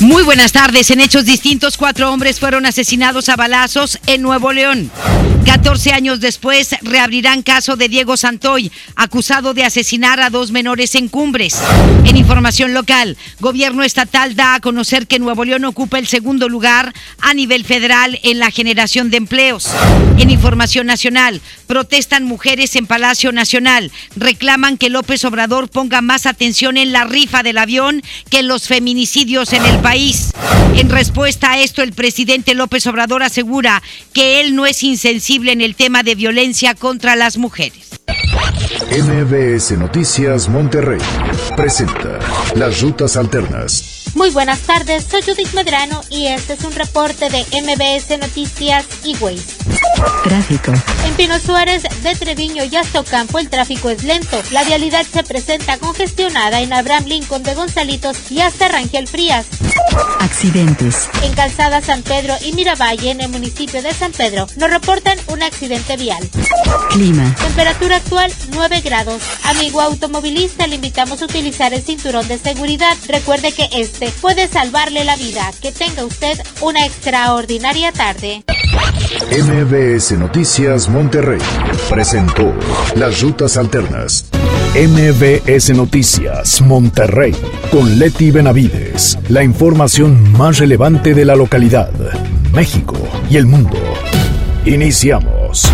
Muy buenas tardes. En hechos distintos, cuatro hombres fueron asesinados a balazos en Nuevo León. 14 años después, reabrirán caso de Diego Santoy, acusado de asesinar a dos menores en Cumbres. En información local, gobierno estatal da a conocer que Nuevo León ocupa el segundo lugar a nivel federal en la generación de empleos. En información nacional, protestan mujeres en Palacio Nacional. Reclaman que López Obrador ponga más atención en la rifa del avión que en los feminicidios en el. En respuesta a esto, el presidente López Obrador asegura que él no es insensible en el tema de violencia contra las mujeres. MBS Noticias Monterrey presenta Las Rutas Alternas. Muy buenas tardes, soy Judith Medrano y este es un reporte de MBS Noticias y Waze. Tráfico. En Pino Suárez de Treviño y hasta Ocampo el tráfico es lento. La vialidad se presenta congestionada en Abraham Lincoln de Gonzalitos y hasta Rangel Frías. Accidentes. En Calzada San Pedro y Miravalle en el municipio de San Pedro nos reportan un accidente vial. Clima. Temperatura actual 9 grados. Amigo automovilista, le invitamos a utilizar el cinturón de seguridad. Recuerde que este puede salvarle la vida. Que tenga usted una extraordinaria tarde. MBS Noticias Monterrey presentó Las Rutas Alternas. MBS Noticias Monterrey con Leti Benavides. La información más relevante de la localidad, México y el mundo. Iniciamos.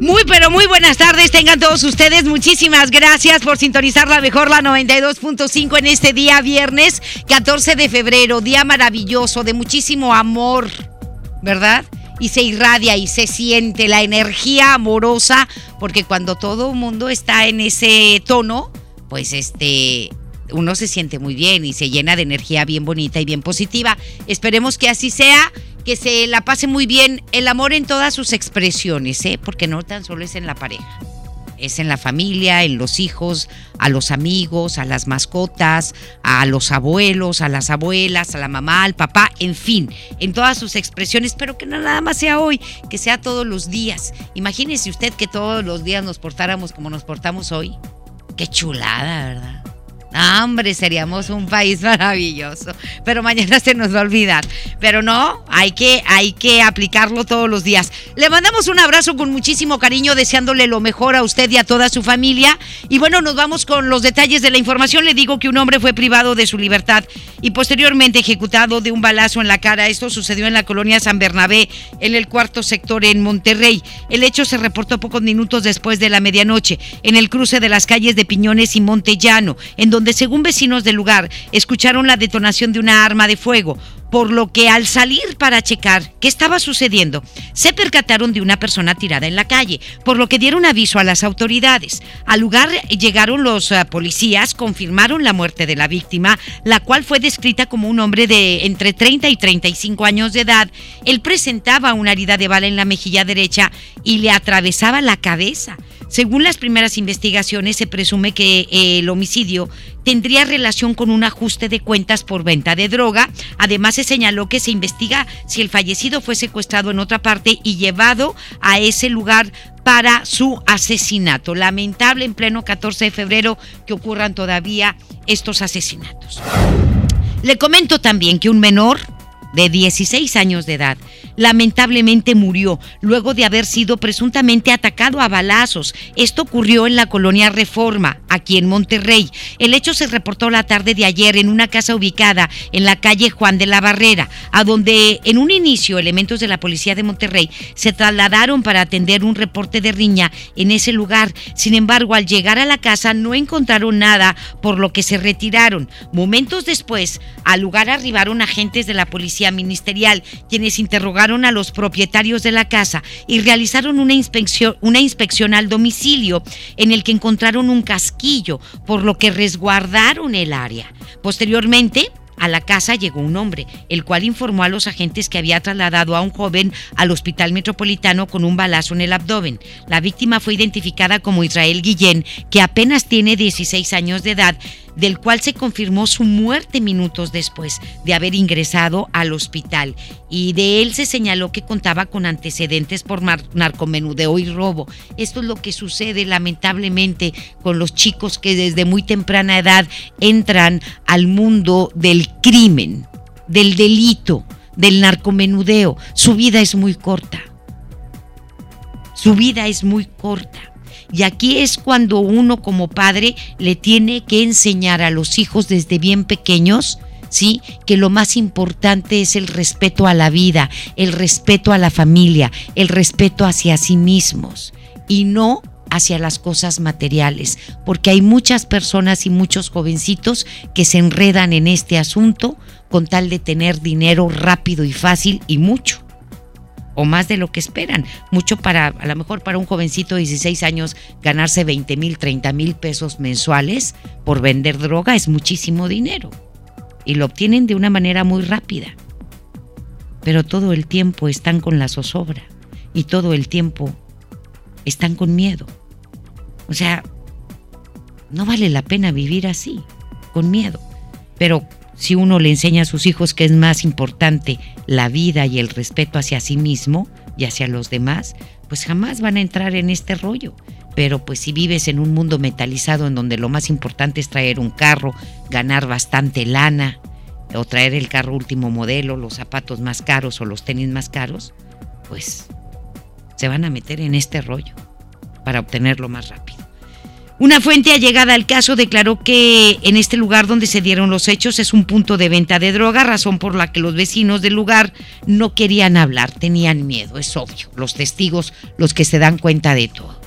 Muy pero muy buenas tardes, tengan todos ustedes. Muchísimas gracias por sintonizar la mejor, la 92.5 en este día viernes 14 de febrero, día maravilloso, de muchísimo amor, ¿verdad? Y se irradia y se siente la energía amorosa, porque cuando todo el mundo está en ese tono, pues este, uno se siente muy bien y se llena de energía bien bonita y bien positiva. Esperemos que así sea, que se la pase muy bien el amor en todas sus expresiones, ¿eh? porque no tan solo es en la pareja. Es en la familia, en los hijos, a los amigos, a las mascotas, a los abuelos, a las abuelas, a la mamá, al papá, en fin, en todas sus expresiones, pero que no nada más sea hoy, que sea todos los días. Imagínese usted que todos los días nos portáramos como nos portamos hoy. Qué chulada, ¿verdad? Ah, hombre, seríamos un país maravilloso. Pero mañana se nos va a olvidar. Pero no, hay que, hay que aplicarlo todos los días. Le mandamos un abrazo con muchísimo cariño, deseándole lo mejor a usted y a toda su familia. Y bueno, nos vamos con los detalles de la información. Le digo que un hombre fue privado de su libertad y posteriormente ejecutado de un balazo en la cara. Esto sucedió en la colonia San Bernabé, en el cuarto sector en Monterrey. El hecho se reportó pocos minutos después de la medianoche, en el cruce de las calles de Piñones y Montellano, en donde según vecinos del lugar escucharon la detonación de una arma de fuego, por lo que al salir para checar qué estaba sucediendo, se percataron de una persona tirada en la calle, por lo que dieron aviso a las autoridades. Al lugar llegaron los uh, policías, confirmaron la muerte de la víctima, la cual fue descrita como un hombre de entre 30 y 35 años de edad. Él presentaba una herida de bala en la mejilla derecha y le atravesaba la cabeza. Según las primeras investigaciones, se presume que eh, el homicidio tendría relación con un ajuste de cuentas por venta de droga. Además, se señaló que se investiga si el fallecido fue secuestrado en otra parte y llevado a ese lugar para su asesinato. Lamentable en pleno 14 de febrero que ocurran todavía estos asesinatos. Le comento también que un menor de 16 años de edad lamentablemente murió luego de haber sido presuntamente atacado a balazos. Esto ocurrió en la colonia Reforma, aquí en Monterrey. El hecho se reportó la tarde de ayer en una casa ubicada en la calle Juan de la Barrera, a donde en un inicio elementos de la policía de Monterrey se trasladaron para atender un reporte de riña en ese lugar. Sin embargo, al llegar a la casa no encontraron nada, por lo que se retiraron. Momentos después, al lugar arribaron agentes de la policía ministerial, quienes interrogaron a los propietarios de la casa y realizaron una inspección, una inspección al domicilio en el que encontraron un casquillo, por lo que resguardaron el área. Posteriormente, a la casa llegó un hombre, el cual informó a los agentes que había trasladado a un joven al hospital metropolitano con un balazo en el abdomen. La víctima fue identificada como Israel Guillén, que apenas tiene 16 años de edad del cual se confirmó su muerte minutos después de haber ingresado al hospital. Y de él se señaló que contaba con antecedentes por narcomenudeo y robo. Esto es lo que sucede lamentablemente con los chicos que desde muy temprana edad entran al mundo del crimen, del delito, del narcomenudeo. Su vida es muy corta. Su vida es muy corta. Y aquí es cuando uno como padre le tiene que enseñar a los hijos desde bien pequeños, ¿sí? Que lo más importante es el respeto a la vida, el respeto a la familia, el respeto hacia sí mismos y no hacia las cosas materiales, porque hay muchas personas y muchos jovencitos que se enredan en este asunto con tal de tener dinero rápido y fácil y mucho o más de lo que esperan. Mucho para, a lo mejor para un jovencito de 16 años, ganarse 20 mil, 30 mil pesos mensuales por vender droga es muchísimo dinero. Y lo obtienen de una manera muy rápida. Pero todo el tiempo están con la zozobra. Y todo el tiempo están con miedo. O sea, no vale la pena vivir así, con miedo. Pero si uno le enseña a sus hijos que es más importante la vida y el respeto hacia sí mismo y hacia los demás, pues jamás van a entrar en este rollo. Pero pues si vives en un mundo metalizado en donde lo más importante es traer un carro, ganar bastante lana, o traer el carro último modelo, los zapatos más caros o los tenis más caros, pues se van a meter en este rollo para obtenerlo más rápido. Una fuente allegada al caso declaró que en este lugar donde se dieron los hechos es un punto de venta de droga, razón por la que los vecinos del lugar no querían hablar, tenían miedo, es obvio, los testigos los que se dan cuenta de todo.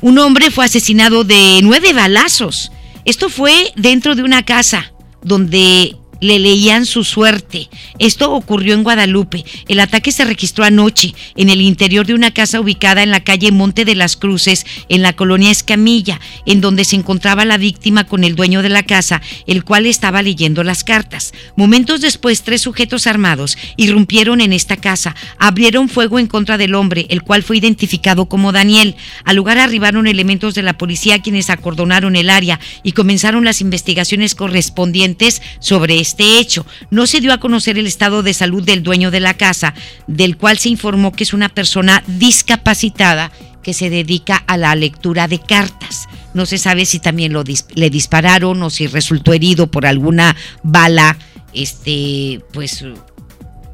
Un hombre fue asesinado de nueve balazos. Esto fue dentro de una casa donde le leían su suerte. Esto ocurrió en Guadalupe. El ataque se registró anoche en el interior de una casa ubicada en la calle Monte de las Cruces, en la colonia Escamilla, en donde se encontraba la víctima con el dueño de la casa, el cual estaba leyendo las cartas. Momentos después, tres sujetos armados irrumpieron en esta casa, abrieron fuego en contra del hombre, el cual fue identificado como Daniel. Al lugar arribaron elementos de la policía quienes acordonaron el área y comenzaron las investigaciones correspondientes sobre este hecho. No se dio a conocer el estado de salud del dueño de la casa, del cual se informó que es una persona discapacitada que se dedica a la lectura de cartas. No se sabe si también lo le dispararon o si resultó herido por alguna bala, este, pues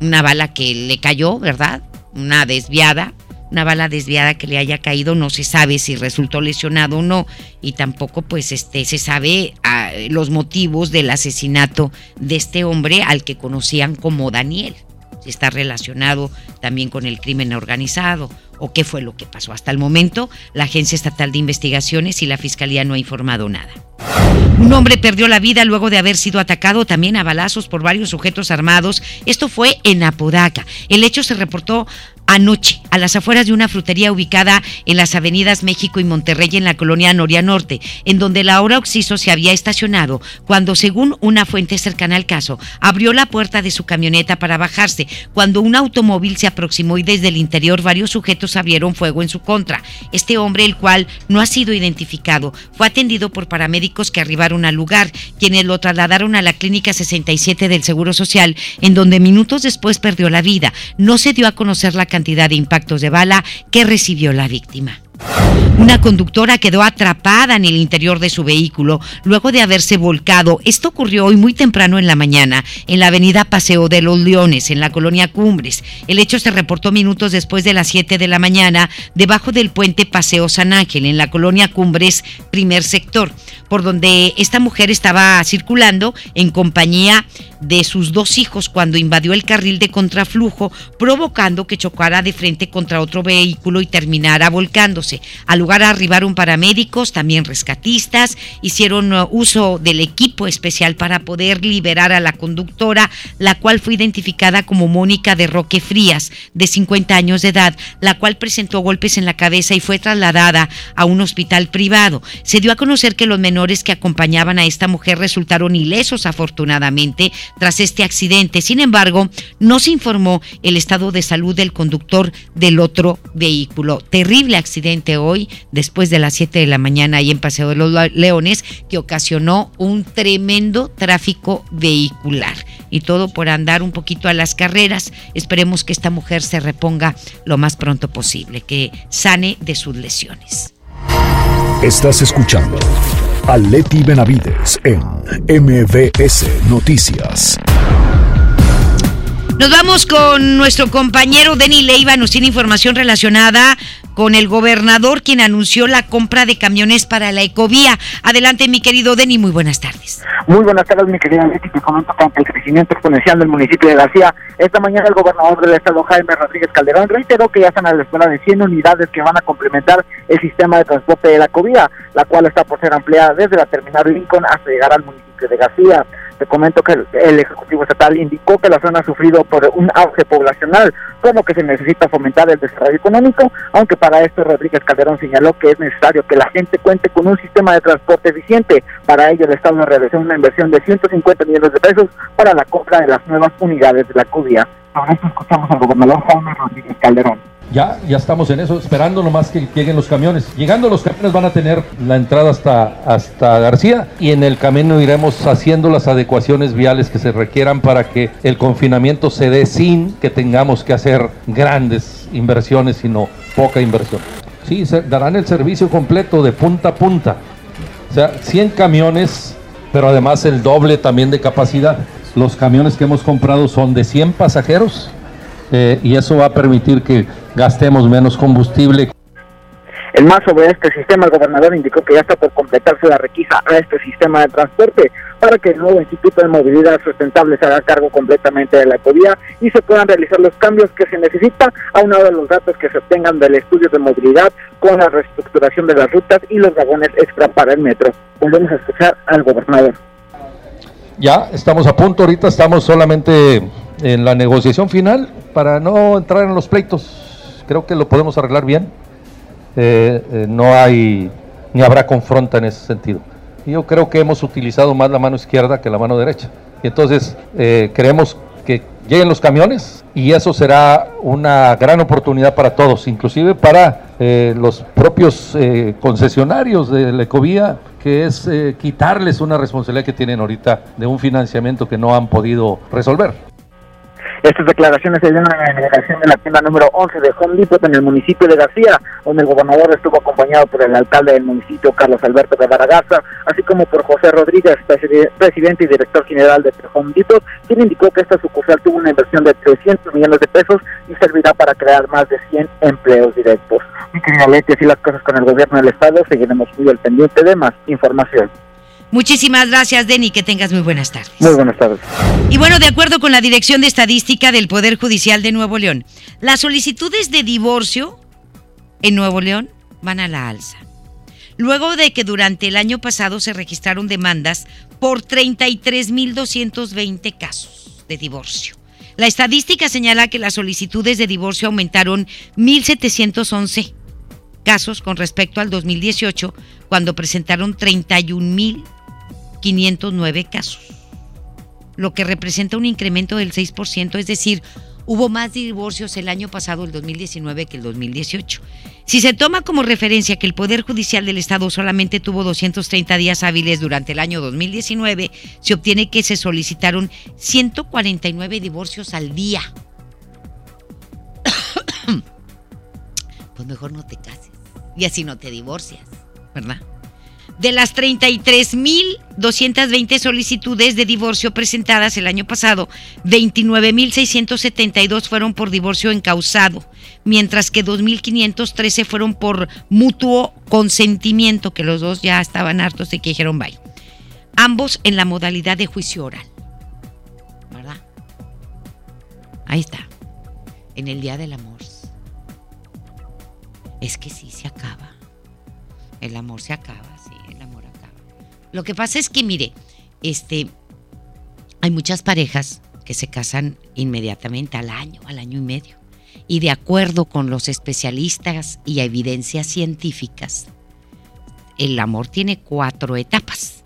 una bala que le cayó, ¿verdad? Una desviada una bala desviada que le haya caído, no se sabe si resultó lesionado o no, y tampoco pues este se sabe ah, los motivos del asesinato de este hombre al que conocían como Daniel. Si está relacionado también con el crimen organizado o qué fue lo que pasó. Hasta el momento, la Agencia Estatal de Investigaciones y la Fiscalía no ha informado nada. Un hombre perdió la vida luego de haber sido atacado también a balazos por varios sujetos armados. Esto fue en Apodaca. El hecho se reportó anoche a las afueras de una frutería ubicada en las avenidas México y Monterrey en la colonia Noria Norte, en donde Laura Oxiso se había estacionado cuando, según una fuente cercana al caso, abrió la puerta de su camioneta para bajarse, cuando un automóvil se aproximó y desde el interior varios sujetos abrieron fuego en su contra. Este hombre, el cual no ha sido identificado, fue atendido por paramédicos que arribaron al lugar, quienes lo trasladaron a la clínica 67 del Seguro Social, en donde minutos después perdió la vida. No se dio a conocer la cantidad de impactos de bala que recibió la víctima. Una conductora quedó atrapada en el interior de su vehículo luego de haberse volcado. Esto ocurrió hoy muy temprano en la mañana en la avenida Paseo de los Leones, en la colonia Cumbres. El hecho se reportó minutos después de las 7 de la mañana debajo del puente Paseo San Ángel, en la colonia Cumbres, primer sector, por donde esta mujer estaba circulando en compañía de sus dos hijos cuando invadió el carril de contraflujo, provocando que chocara de frente contra otro vehículo y terminara volcándose. Al lugar arribaron paramédicos, también rescatistas, hicieron uh, uso del equipo especial para poder liberar a la conductora, la cual fue identificada como Mónica de Roque Frías, de 50 años de edad, la cual presentó golpes en la cabeza y fue trasladada a un hospital privado. Se dio a conocer que los menores que acompañaban a esta mujer resultaron ilesos afortunadamente tras este accidente. Sin embargo, no se informó el estado de salud del conductor del otro vehículo. Terrible accidente hoy, después de las 7 de la mañana ahí en Paseo de los Leones, que ocasionó un tremendo tráfico vehicular. Y todo por andar un poquito a las carreras. Esperemos que esta mujer se reponga lo más pronto posible, que sane de sus lesiones. Estás escuchando a Leti Benavides en MBS Noticias. Nos vamos con nuestro compañero Denny Leiva, nos tiene información relacionada con el gobernador quien anunció la compra de camiones para la ecovía. Adelante, mi querido Denny, muy buenas tardes. Muy buenas tardes, mi querida Leti. Te comento que el crecimiento exponencial del municipio de García, esta mañana el gobernador del estado, Jaime Rodríguez Calderón, reiteró que ya están a la espera de 100 unidades que van a complementar el sistema de transporte de la ecovía, la cual está por ser ampliada desde la terminal Lincoln hasta llegar al municipio de García. Te comento que el, Ejecutivo Estatal indicó que la zona ha sufrido por un auge poblacional, como que se necesita fomentar el desarrollo económico, aunque para esto Rodríguez Calderón señaló que es necesario que la gente cuente con un sistema de transporte eficiente. Para ello, el Estado realizó una inversión de 150 millones de pesos para la compra de las nuevas unidades de la CUBIA. Ahora esto escuchamos al gobernador Jaime Rodríguez Calderón. Ya, ya estamos en eso, esperando nomás que lleguen los camiones. Llegando los camiones van a tener la entrada hasta, hasta García y en el camino iremos haciendo las adecuaciones viales que se requieran para que el confinamiento se dé sin que tengamos que hacer grandes inversiones, sino poca inversión. Sí, darán el servicio completo de punta a punta. O sea, 100 camiones, pero además el doble también de capacidad. Los camiones que hemos comprado son de 100 pasajeros eh, y eso va a permitir que gastemos menos combustible. El más sobre este sistema, el gobernador indicó que ya está por completarse la requisa a este sistema de transporte para que el nuevo Instituto de Movilidad Sustentable se haga cargo completamente de la ecovía y se puedan realizar los cambios que se necesita, aunado a los datos que se obtengan del estudio de movilidad con la reestructuración de las rutas y los vagones extra para el metro. Volvemos a escuchar al gobernador. Ya estamos a punto, ahorita estamos solamente en la negociación final para no entrar en los pleitos. Creo que lo podemos arreglar bien. Eh, eh, no hay ni habrá confronta en ese sentido. Yo creo que hemos utilizado más la mano izquierda que la mano derecha. Y entonces eh, creemos que lleguen los camiones y eso será una gran oportunidad para todos, inclusive para los propios concesionarios de la ecovía, que es quitarles una responsabilidad que tienen ahorita de un financiamiento que no han podido resolver. Estas declaraciones se dieron en la inauguración de la tienda número 11 de Home Depot en el municipio de García, donde el gobernador estuvo acompañado por el alcalde del municipio, Carlos Alberto de Baragaza, así como por José Rodríguez, presidente y director general de Home Depot, quien indicó que esta sucursal tuvo una inversión de 300 millones de pesos y servirá para crear más de 100 empleos directos. Querida Leti, así las cosas con el gobierno del estado, seguiremos muy al pendiente de más información. Muchísimas gracias, Denny. Que tengas muy buenas tardes. Muy buenas tardes. Y bueno, de acuerdo con la Dirección de Estadística del Poder Judicial de Nuevo León, las solicitudes de divorcio en Nuevo León van a la alza. Luego de que durante el año pasado se registraron demandas por 33.220 casos de divorcio. La estadística señala que las solicitudes de divorcio aumentaron 1.711 casos con respecto al 2018, cuando presentaron 31.000 509 casos, lo que representa un incremento del 6%, es decir, hubo más divorcios el año pasado, el 2019, que el 2018. Si se toma como referencia que el Poder Judicial del Estado solamente tuvo 230 días hábiles durante el año 2019, se obtiene que se solicitaron 149 divorcios al día. pues mejor no te cases y así no te divorcias, ¿verdad? De las 33.220 solicitudes de divorcio presentadas el año pasado, 29.672 fueron por divorcio encausado, mientras que 2.513 fueron por mutuo consentimiento, que los dos ya estaban hartos de que dijeron bye. Ambos en la modalidad de juicio oral. ¿Verdad? Ahí está. En el Día del Amor Es que sí, se acaba. El amor se acaba, Lo que pasa es que, mire, este, hay muchas parejas que se casan inmediatamente al año, al año y medio. Y de acuerdo con los especialistas y evidencias científicas, el amor tiene cuatro etapas.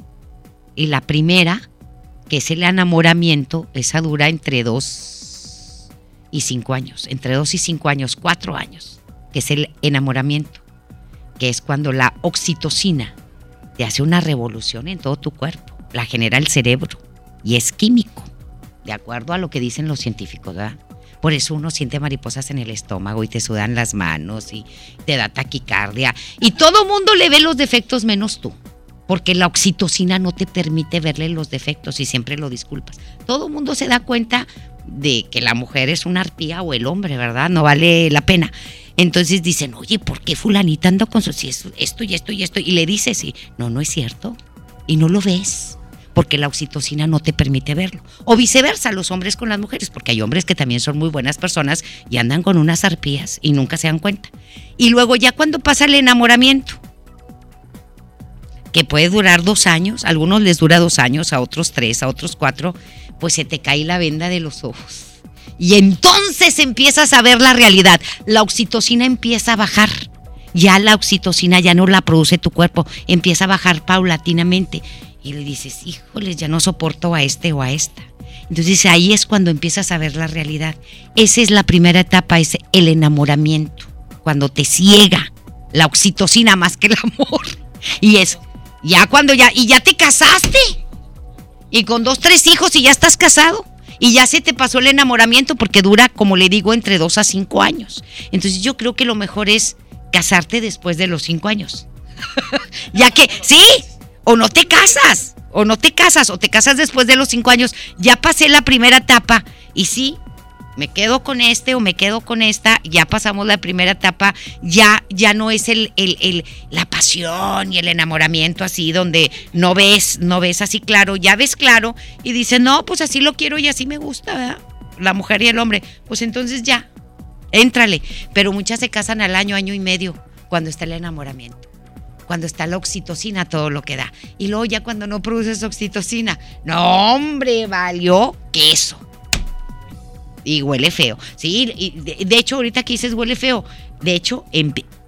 Y la primera, que es el enamoramiento, esa dura entre dos y cinco años, entre dos y cinco años, cuatro años, que es el enamoramiento, que es cuando la oxitocina te hace una revolución en todo tu cuerpo, la genera el cerebro y es químico, de acuerdo a lo que dicen los científicos, ¿verdad? Por eso uno siente mariposas en el estómago y te sudan las manos y te da taquicardia. Y todo mundo le ve los defectos menos tú. Porque la oxitocina no te permite verle los defectos y siempre lo disculpas. Todo mundo se da cuenta de que la mujer es una arpía o el hombre, ¿verdad? No vale la pena. Entonces dicen, oye, ¿por qué fulanita anda con su si es esto y esto y esto? Y le dices, y no, no es cierto. Y no lo ves porque la oxitocina no te permite verlo. O viceversa, los hombres con las mujeres, porque hay hombres que también son muy buenas personas y andan con unas arpías y nunca se dan cuenta. Y luego ya cuando pasa el enamoramiento, que puede durar dos años, a algunos les dura dos años, a otros tres, a otros cuatro, pues se te cae la venda de los ojos. Y entonces empiezas a ver la realidad. La oxitocina empieza a bajar. Ya la oxitocina ya no la produce tu cuerpo, empieza a bajar paulatinamente y le dices, híjoles, ya no soporto a este o a esta. Entonces ahí es cuando empiezas a ver la realidad. Esa es la primera etapa, es el enamoramiento, cuando te ciega la oxitocina más que el amor. Y es ya cuando ya, y ya te casaste. Y con dos, tres hijos y ya estás casado. Y ya se te pasó el enamoramiento porque dura, como le digo, entre dos a cinco años. Entonces yo creo que lo mejor es casarte después de los cinco años. ya que, sí, o no te casas, o no te casas, o te casas después de los cinco años. Ya pasé la primera etapa y sí, me quedo con este o me quedo con esta, ya pasamos la primera etapa, ya, ya no es el, el, la pasión y el enamoramiento así, donde no ves, no ves así claro, ya ves claro y dices, no, pues así lo quiero y así me gusta, ¿verdad? La mujer y el hombre, pues entonces ya, éntrale. Pero muchas se casan al año, año y medio, cuando está el enamoramiento cuando está la oxitocina, todo lo que da. Y luego ya cuando no produces oxitocina, no hombre, valió queso. Y huele feo. Sí, y de, hecho ahorita que dices huele feo, de hecho,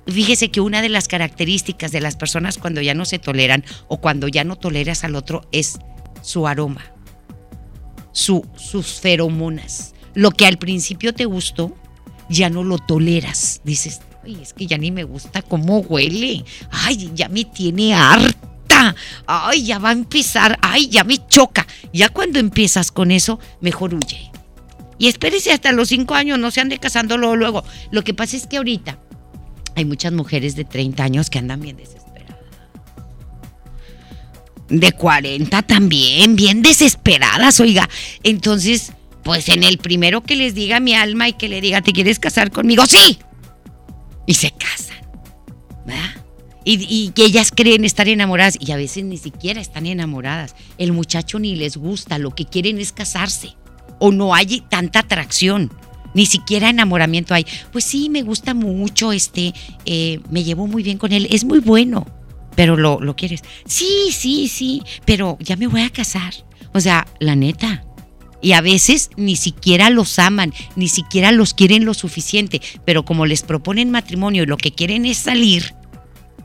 fíjese que una de las características de las personas cuando ya no se toleran o cuando ya no toleras al otro es su aroma, su, sus feromonas. Lo que al principio te gustó, ya no lo toleras. Dices, Ay, es que ya ni me gusta cómo huele. Ay, ya me tiene harta. Ay, ya va a empezar. Ay, ya me choca. Ya cuando empiezas con eso, mejor huye. Y espérese hasta los cinco años, no se ande casando luego, luego. Lo que pasa es que ahorita hay muchas mujeres de 30 años que andan bien desesperadas. De 40 también, bien desesperadas, oiga. Entonces, pues en el primero que les diga mi alma y que le diga, ¿te quieres casar conmigo? Sí, y se casan. ¿Verdad? Y, que ellas creen estar enamoradas y a veces ni siquiera están enamoradas. El muchacho ni les gusta, lo que quieren es casarse. O no hay tanta atracción, ni siquiera enamoramiento hay. Pues sí, me gusta mucho, este, eh, me llevo muy bien con él, es muy bueno, pero lo, lo quieres. Sí, sí, sí, pero ya me voy a casar. O sea, la neta, y a veces ni siquiera los aman, ni siquiera los quieren lo suficiente, pero como les proponen matrimonio y lo que quieren es salir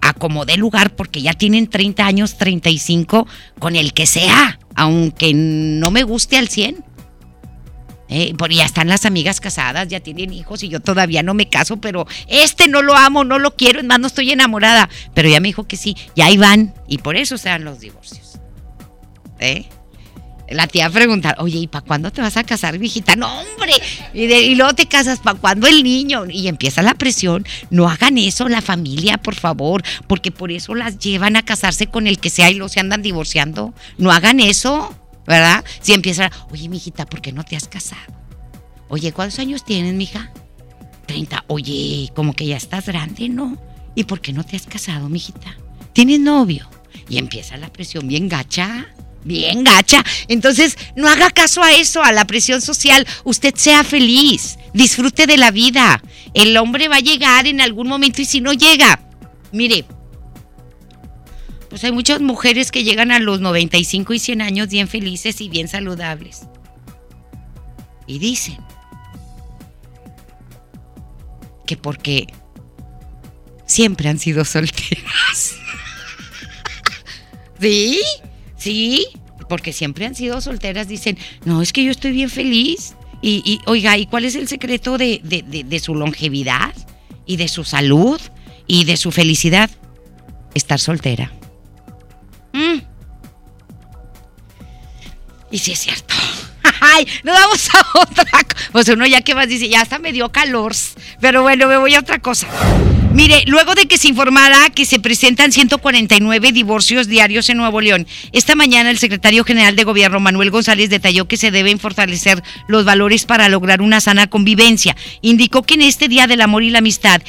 a como lugar porque ya tienen 30 años, 35, con el que sea, aunque no me guste al 100. Eh, ya están las amigas casadas, ya tienen hijos y yo todavía no me caso, pero este no lo amo, no lo quiero, es más, no estoy enamorada. Pero ya me dijo que sí, ya ahí van y por eso se dan los divorcios. ¿Eh? La tía preguntar, oye, ¿y para cuándo te vas a casar, viejita? No, hombre. Y, luego te casas, ¿para cuándo el niño? Y empieza la presión. No hagan eso, la familia, por favor, porque por eso las llevan a casarse con el que sea y luego se andan divorciando. No hagan eso, ¿verdad? Si empieza, oye, mijita, ¿por qué no te has casado? Oye, ¿cuántos años tienes, mija? 30. Oye, como que ya estás grande, ¿no? ¿Y por qué no te has casado, mijita? ¿Tienes novio? Y empieza la presión bien gacha. bien gacha. Entonces, no haga caso a eso, a la presión social. Usted sea feliz, disfrute de la vida. El hombre va a llegar en algún momento y si no llega, mire, pues hay muchas mujeres que llegan a los 95 y 100 años bien felices y bien saludables. Y dicen que porque siempre han sido solteras. ¿Sí? ¿Sí? Porque siempre han sido solteras. Dicen, no, es que yo estoy bien feliz. Y, oiga, ¿y cuál es el secreto de, de, su longevidad? Y de su salud y de su felicidad. Estar soltera. Mm. Y si es cierto. Ay, nos vamos a otra. Pues uno ya que más dice, ya hasta me dio calor. Pero bueno, me voy a otra cosa. Mire, luego de que se informara que se presentan 149 divorcios diarios en Nuevo León, esta mañana el secretario general de gobierno Manuel González detalló que se deben fortalecer los valores para lograr una sana convivencia. Indicó que en este Día del Amor y la Amistad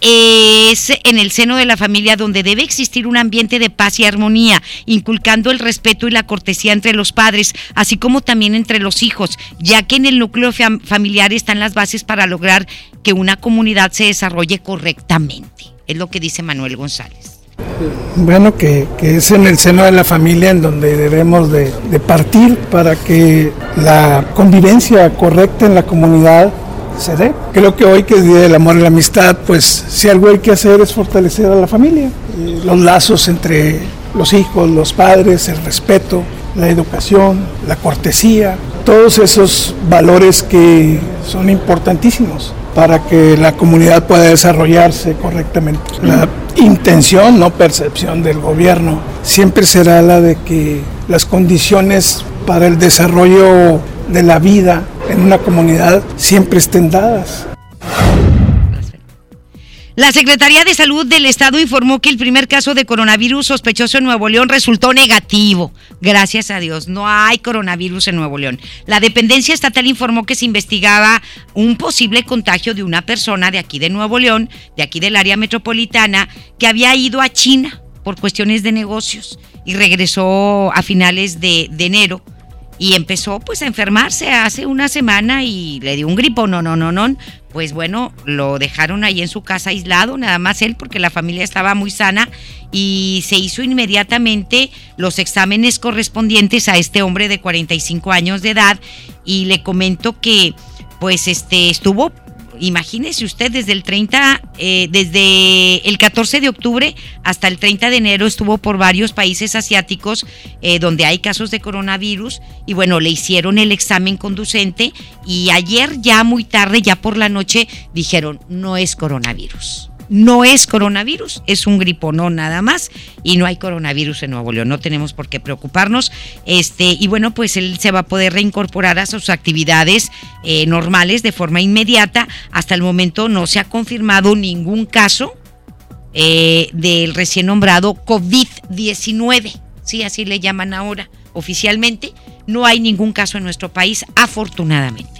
es en el seno de la familia donde debe existir un ambiente de paz y armonía, inculcando el respeto y la cortesía entre los padres, así como también entre los hijos, ya que en el núcleo familiar están las bases para lograr que una comunidad se desarrolle correctamente. Es lo que dice Manuel González. Bueno, que, es en el seno de la familia en donde debemos de partir para que la convivencia correcta en la comunidad se dé. Creo que hoy que es Día del Amor y la Amistad, pues si algo hay que hacer es fortalecer a la familia, los lazos entre los hijos, los padres, el respeto, la educación, la cortesía, todos esos valores que son importantísimos para que la comunidad pueda desarrollarse correctamente. La intención, no percepción del gobierno, siempre será la de que las condiciones para el desarrollo de la vida en una comunidad siempre estén dadas. La Secretaría de Salud del Estado informó que el primer caso de coronavirus sospechoso en Nuevo León resultó negativo. Gracias a Dios, no hay coronavirus en Nuevo León. La dependencia estatal informó que se investigaba un posible contagio de una persona de aquí de Nuevo León, de aquí del área metropolitana, que había ido a China por cuestiones de negocios y regresó a finales de, de enero y empezó pues a enfermarse hace una semana y le dio un gripo, no, no, no, no. Pues bueno, lo dejaron ahí en su casa aislado, nada más él, porque la familia estaba muy sana y se hizo inmediatamente los exámenes correspondientes a este hombre de 45 años de edad y le comento que pues este estuvo imagínese usted, desde el 30, eh, desde el 14 de octubre hasta el 30 de enero estuvo por varios países asiáticos eh, donde hay casos de coronavirus y bueno, le hicieron el examen conducente y ayer ya muy tarde, ya por la noche, dijeron, no es coronavirus no es coronavirus, es un griponón nada más y no hay coronavirus en Nuevo León, no tenemos por qué preocuparnos. Este, y bueno, pues él se va a poder reincorporar a sus actividades eh, normales de forma inmediata. Hasta el momento no se ha confirmado ningún caso eh, del recién nombrado COVID-19, sí, así le llaman ahora oficialmente. No hay ningún caso en nuestro país, afortunadamente.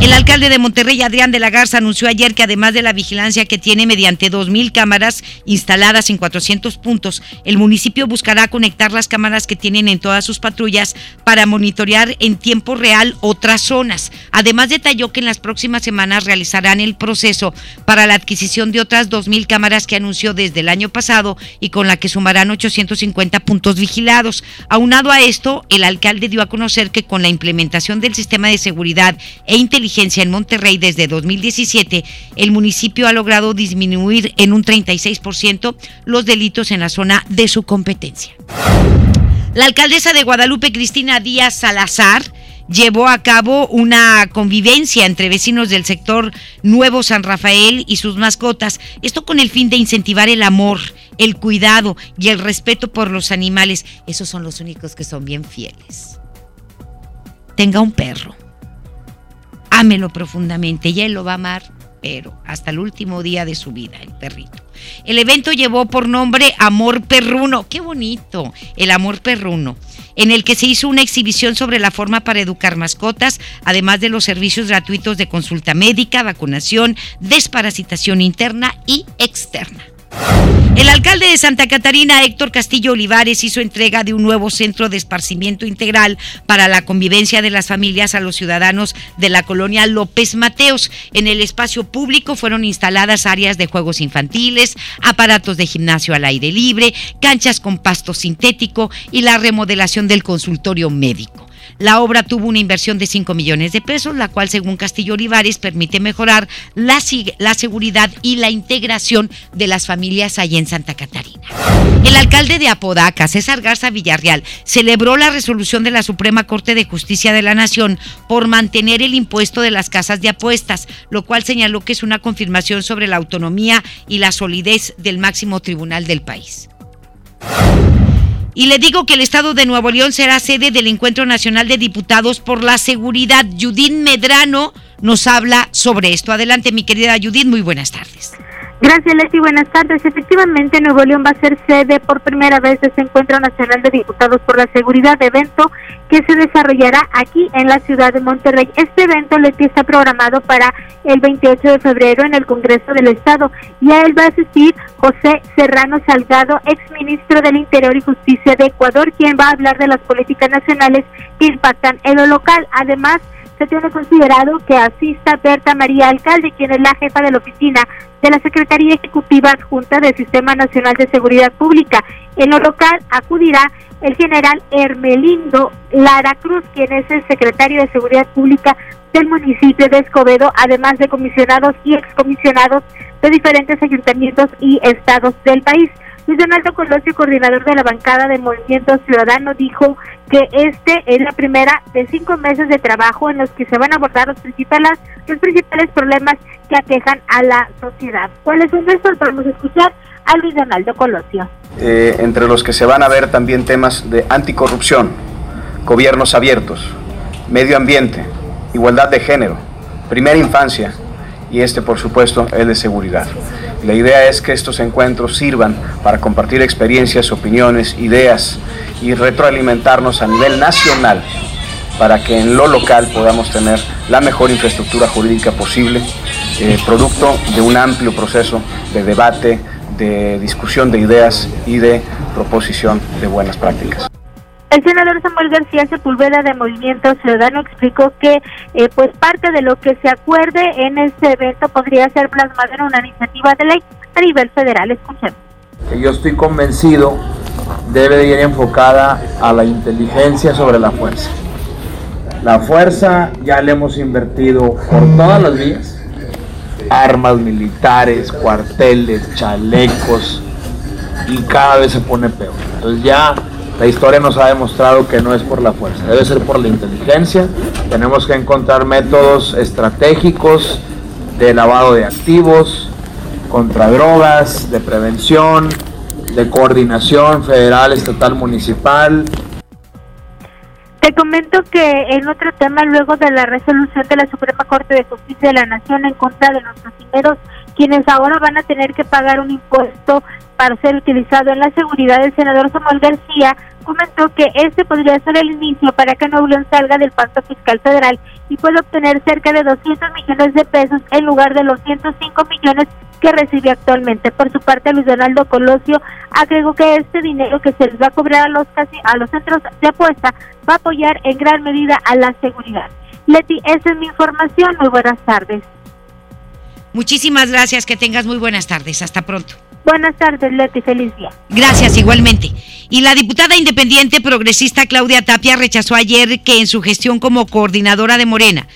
El alcalde de Monterrey, Adrián de la Garza, anunció ayer que además de la vigilancia que tiene mediante 2.000 cámaras instaladas en 400 puntos, el municipio buscará conectar las cámaras que tienen en todas sus patrullas para monitorear en tiempo real otras zonas. Además, detalló que en las próximas semanas realizarán el proceso para la adquisición de otras 2.000 cámaras que anunció desde el año pasado y con la que sumarán 850 puntos vigilados. Aunado a esto, el alcalde dio a conocer que con la implementación del sistema de seguridad e inteligencia en Monterrey desde 2017, el municipio ha logrado disminuir en un 36% los delitos en la zona de su competencia. La alcaldesa de Guadalupe, Cristina Díaz Salazar, llevó a cabo una convivencia entre vecinos del sector Nuevo San Rafael y sus mascotas, esto con el fin de incentivar el amor, el cuidado y el respeto por los animales. Esos son los únicos que son bien fieles. Tenga un perro ámelo profundamente y él lo va a amar, pero hasta el último día de su vida, el perrito. El evento llevó por nombre Amor Perruno, qué bonito, el Amor Perruno, en el que se hizo una exhibición sobre la forma para educar mascotas, además de los servicios gratuitos de consulta médica, vacunación, desparasitación interna y externa. El alcalde de Santa Catarina, Héctor Castillo Olivares, hizo entrega de un nuevo centro de esparcimiento integral para la convivencia de las familias a los ciudadanos de la colonia López Mateos. En el espacio público fueron instaladas áreas de juegos infantiles, aparatos de gimnasio al aire libre, canchas con pasto sintético y la remodelación del consultorio médico. La obra tuvo una inversión de 5 millones de pesos, la cual, según Castillo Olivares, permite mejorar la, la seguridad y la integración de las familias allí en Santa Catarina. El alcalde de Apodaca, César Garza Villarreal, celebró la resolución de la Suprema Corte de Justicia de la Nación por mantener el impuesto de las casas de apuestas, lo cual señaló que es una confirmación sobre la autonomía y la solidez del máximo tribunal del país. Y le digo que el Estado de Nuevo León será sede del Encuentro Nacional de Diputados por la Seguridad. Judith Medrano nos habla sobre esto. Adelante, mi querida Judith, muy buenas tardes. Gracias, Leslie. Buenas tardes. Efectivamente, Nuevo León va a ser sede por primera vez de ese Encuentro Nacional de Diputados por la Seguridad, evento que se desarrollará aquí en la ciudad de Monterrey. Este evento, Leti, está programado para el 28 de febrero en el Congreso del Estado y a él va a asistir José Serrano Salgado, exministro del Interior y Justicia de Ecuador, quien va a hablar de las políticas nacionales que impactan en lo local. Además, se tiene considerado que asista Berta María Alcalde, quien es la jefa de la oficina de la Secretaría Ejecutiva Adjunta del Sistema Nacional de Seguridad Pública. En lo local acudirá el general Hermelindo Lara Cruz, quien es el secretario de Seguridad Pública del municipio de Escobedo, además de comisionados y excomisionados de diferentes ayuntamientos y estados del país. Luis Donaldo Colosio, coordinador de la bancada de Movimiento Ciudadano, dijo que este es la primera de cinco meses de trabajo en los que se van a abordar los principales, los principales problemas que aquejan a la sociedad. ¿Cuáles son estos? Podemos escuchar a Luis Donaldo Colosio. Eh, entre los que se van a ver también temas de anticorrupción, gobiernos abiertos, medio ambiente, igualdad de género, primera infancia y este por supuesto es de seguridad. La idea es que estos encuentros sirvan para compartir experiencias, opiniones, ideas y retroalimentarnos a nivel nacional para que en lo local podamos tener la mejor infraestructura jurídica posible, eh, producto de un amplio proceso de debate, de discusión de ideas y de proposición de buenas prácticas. El senador Samuel García Sepúlveda de Movimiento Ciudadano explicó que eh, pues parte de lo que se acuerde en este evento podría ser plasmado en una iniciativa de ley a nivel federal. Escuchemos. Yo estoy convencido debe ir enfocada a la inteligencia sobre la fuerza. La fuerza ya le hemos invertido por todas las vías, armas militares, cuarteles, chalecos, y cada vez se pone peor. Entonces ya la historia nos ha demostrado que no es por la fuerza, debe ser por la inteligencia. Tenemos que encontrar métodos estratégicos de lavado de activos, contra drogas, de prevención, de coordinación federal, estatal, municipal. Te comento que en otro tema, luego de la resolución de la Suprema Corte de Justicia de la Nación en contra de los cocineros, quienes ahora van a tener que pagar un impuesto para ser utilizado en la seguridad, el senador Samuel García comentó que este podría ser el inicio para que Nuevo León salga del pacto fiscal federal y pueda obtener cerca de 200 millones de pesos en lugar de los 105 millones que recibe actualmente. Por su parte, Luis Donaldo Colosio agregó que este dinero que se les va a cobrar a los, casi, a los centros de apuesta va a apoyar en gran medida a la seguridad. Leti, esa es mi información. Muy buenas tardes. Muchísimas gracias, que tengas muy buenas tardes. Hasta pronto. Buenas tardes, Leti, feliz día. Gracias, igualmente. Y la diputada independiente progresista Claudia Tapia rechazó ayer que en su gestión como coordinadora de Morena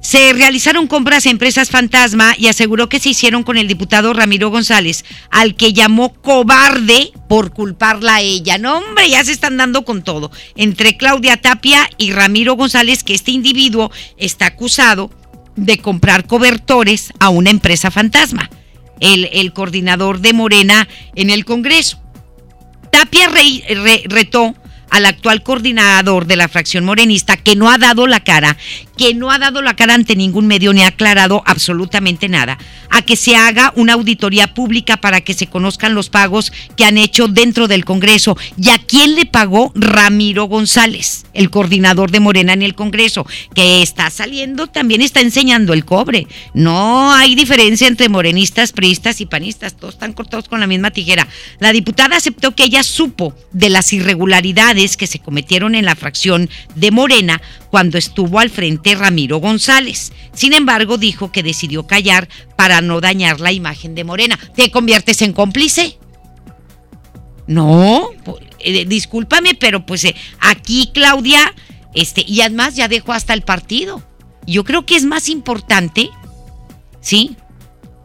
se realizaron compras a empresas fantasma y aseguró que se hicieron con el diputado Ramiro González, al que llamó cobarde por culparla a ella. No, hombre, ya se están dando con todo. Entre Claudia Tapia y Ramiro González, que este individuo está acusado de comprar cobertores a una empresa fantasma, el, el coordinador de Morena en el Congreso. Tapia retó al actual coordinador de la fracción morenista, que no ha dado la cara, que no ha dado la cara ante ningún medio ni ha aclarado absolutamente nada, a que se haga una auditoría pública para que se conozcan los pagos que han hecho dentro del Congreso. ¿Y a quién le pagó Ramiro González, el coordinador de Morena en el Congreso, que está saliendo, también está enseñando el cobre? No hay diferencia entre morenistas, priistas y panistas, todos están cortados con la misma tijera. La diputada aceptó que ella supo de las irregularidades que se cometieron en la fracción de Morena cuando estuvo al frente Ramiro González. Sin embargo, dijo que decidió callar para no dañar la imagen de Morena. ¿Te conviertes en cómplice? No, eh, discúlpame, pero pues eh, aquí Claudia, este, y además ya dejó hasta el partido. Yo creo que es más importante, ¿sí?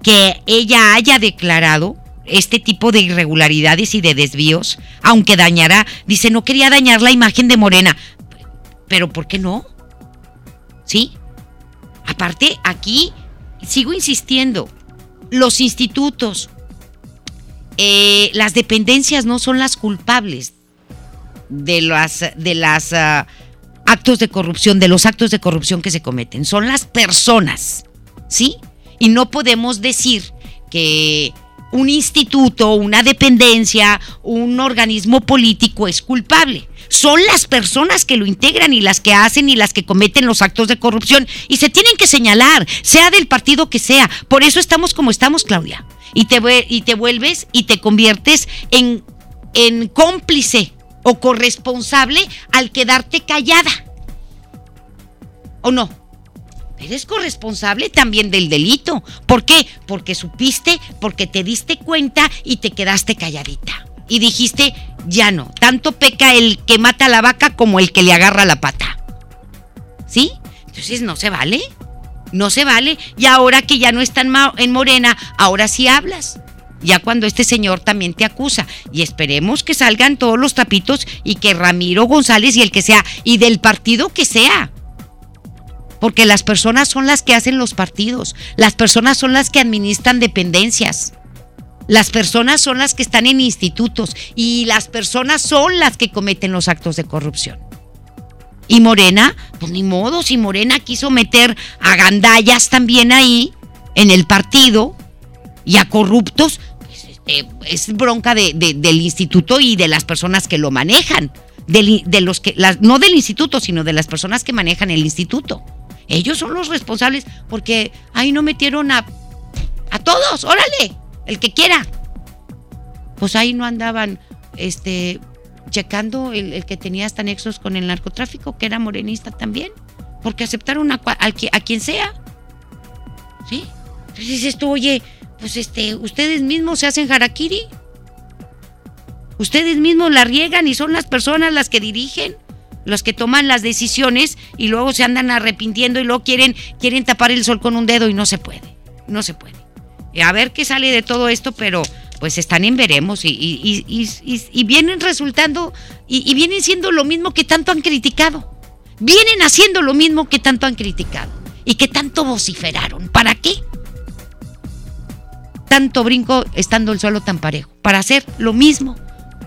Que ella haya declarado este tipo de irregularidades y de desvíos, aunque dañará, dice, no quería dañar la imagen de Morena. Pero ¿por qué no? ¿Sí? Aparte, aquí sigo insistiendo, los institutos, eh, las dependencias no son las culpables de las, de las ah, actos de corrupción, de los actos de corrupción que se cometen, son las personas, ¿sí? Y no podemos decir que un instituto, una dependencia, un organismo político es culpable son las personas que lo integran y las que hacen y las que cometen los actos de corrupción y se tienen que señalar, sea del partido que sea. Por eso estamos como estamos, Claudia. Y te, y te vuelves y te conviertes en, en cómplice o corresponsable al quedarte callada. ¿O no? Eres corresponsable también del delito. ¿Por qué? Porque supiste, porque te diste cuenta y te quedaste calladita y dijiste, ya no, tanto peca el que mata a la vaca como el que le agarra la pata. ¿Sí? Entonces no se vale, no se vale. Y ahora que ya no están en Morena, ahora sí hablas. Ya cuando este señor también te acusa. Y esperemos que salgan todos los tapitos y que Ramiro González y el que sea, y del partido que sea. Porque las personas son las que hacen los partidos. Las personas son las que administran dependencias. Las personas son las que están en institutos y las personas son las que cometen los actos de corrupción. Y Morena, pues ni modo, si Morena quiso meter a gandallas también ahí, en el partido, y a corruptos, pues, este, es bronca del instituto y de las personas que lo manejan. de los que, no del instituto, sino de las personas que manejan el instituto. Ellos son los responsables porque ahí no metieron a, a todos, órale el que quiera. Pues ahí no andaban este, checando el, que tenía hasta nexos con el narcotráfico, que era morenista también, porque aceptaron a, a, quien sea. ¿Sí? Entonces dices tú, oye, pues este, ustedes mismos se hacen harakiri. Ustedes mismos la riegan y son las personas las que dirigen, las que toman las decisiones y luego se andan arrepintiendo y luego quieren, quieren tapar el sol con un dedo y no se puede. No se puede a ver qué sale de todo esto, pero pues están en veremos y, vienen resultando y, vienen siendo lo mismo que tanto han criticado. Vienen haciendo lo mismo que tanto han criticado y que tanto vociferaron. ¿Para qué? Tanto brinco estando el suelo tan parejo. Para hacer lo mismo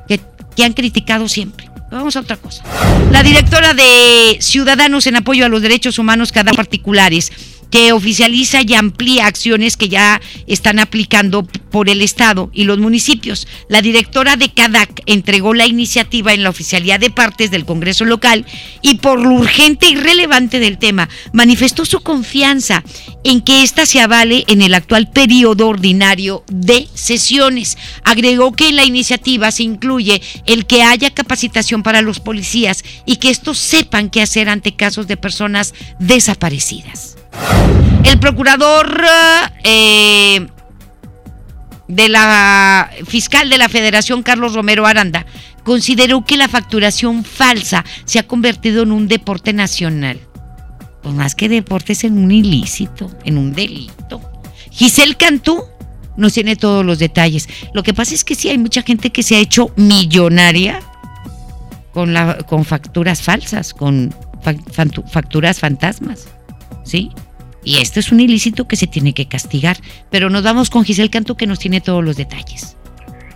que, que han criticado siempre. Vamos a otra cosa. La directora de Ciudadanos en Apoyo a los Derechos Humanos cada particulares que oficializa y amplía acciones que ya están aplicando por el Estado y los municipios. La directora de CADAC entregó la iniciativa en la oficialidad de partes del Congreso local y por lo urgente y relevante del tema, manifestó su confianza en que ésta se avale en el actual periodo ordinario de sesiones. Agregó que en la iniciativa se incluye el que haya capacitación para los policías y que estos sepan qué hacer ante casos de personas desaparecidas. El procurador eh, de la fiscal de la Federación, Carlos Romero Aranda, consideró que la facturación falsa se ha convertido en un deporte nacional. Pues más que deporte es en un ilícito, en un delito. Giselle Cantú nos tiene todos los detalles. Lo que pasa es que sí hay mucha gente que se ha hecho millonaria con facturas falsas, con facturas fantasmas. ¿Sí? Y esto es un ilícito que se tiene que castigar. Pero nos vamos con Giselle Canto que nos tiene todos los detalles.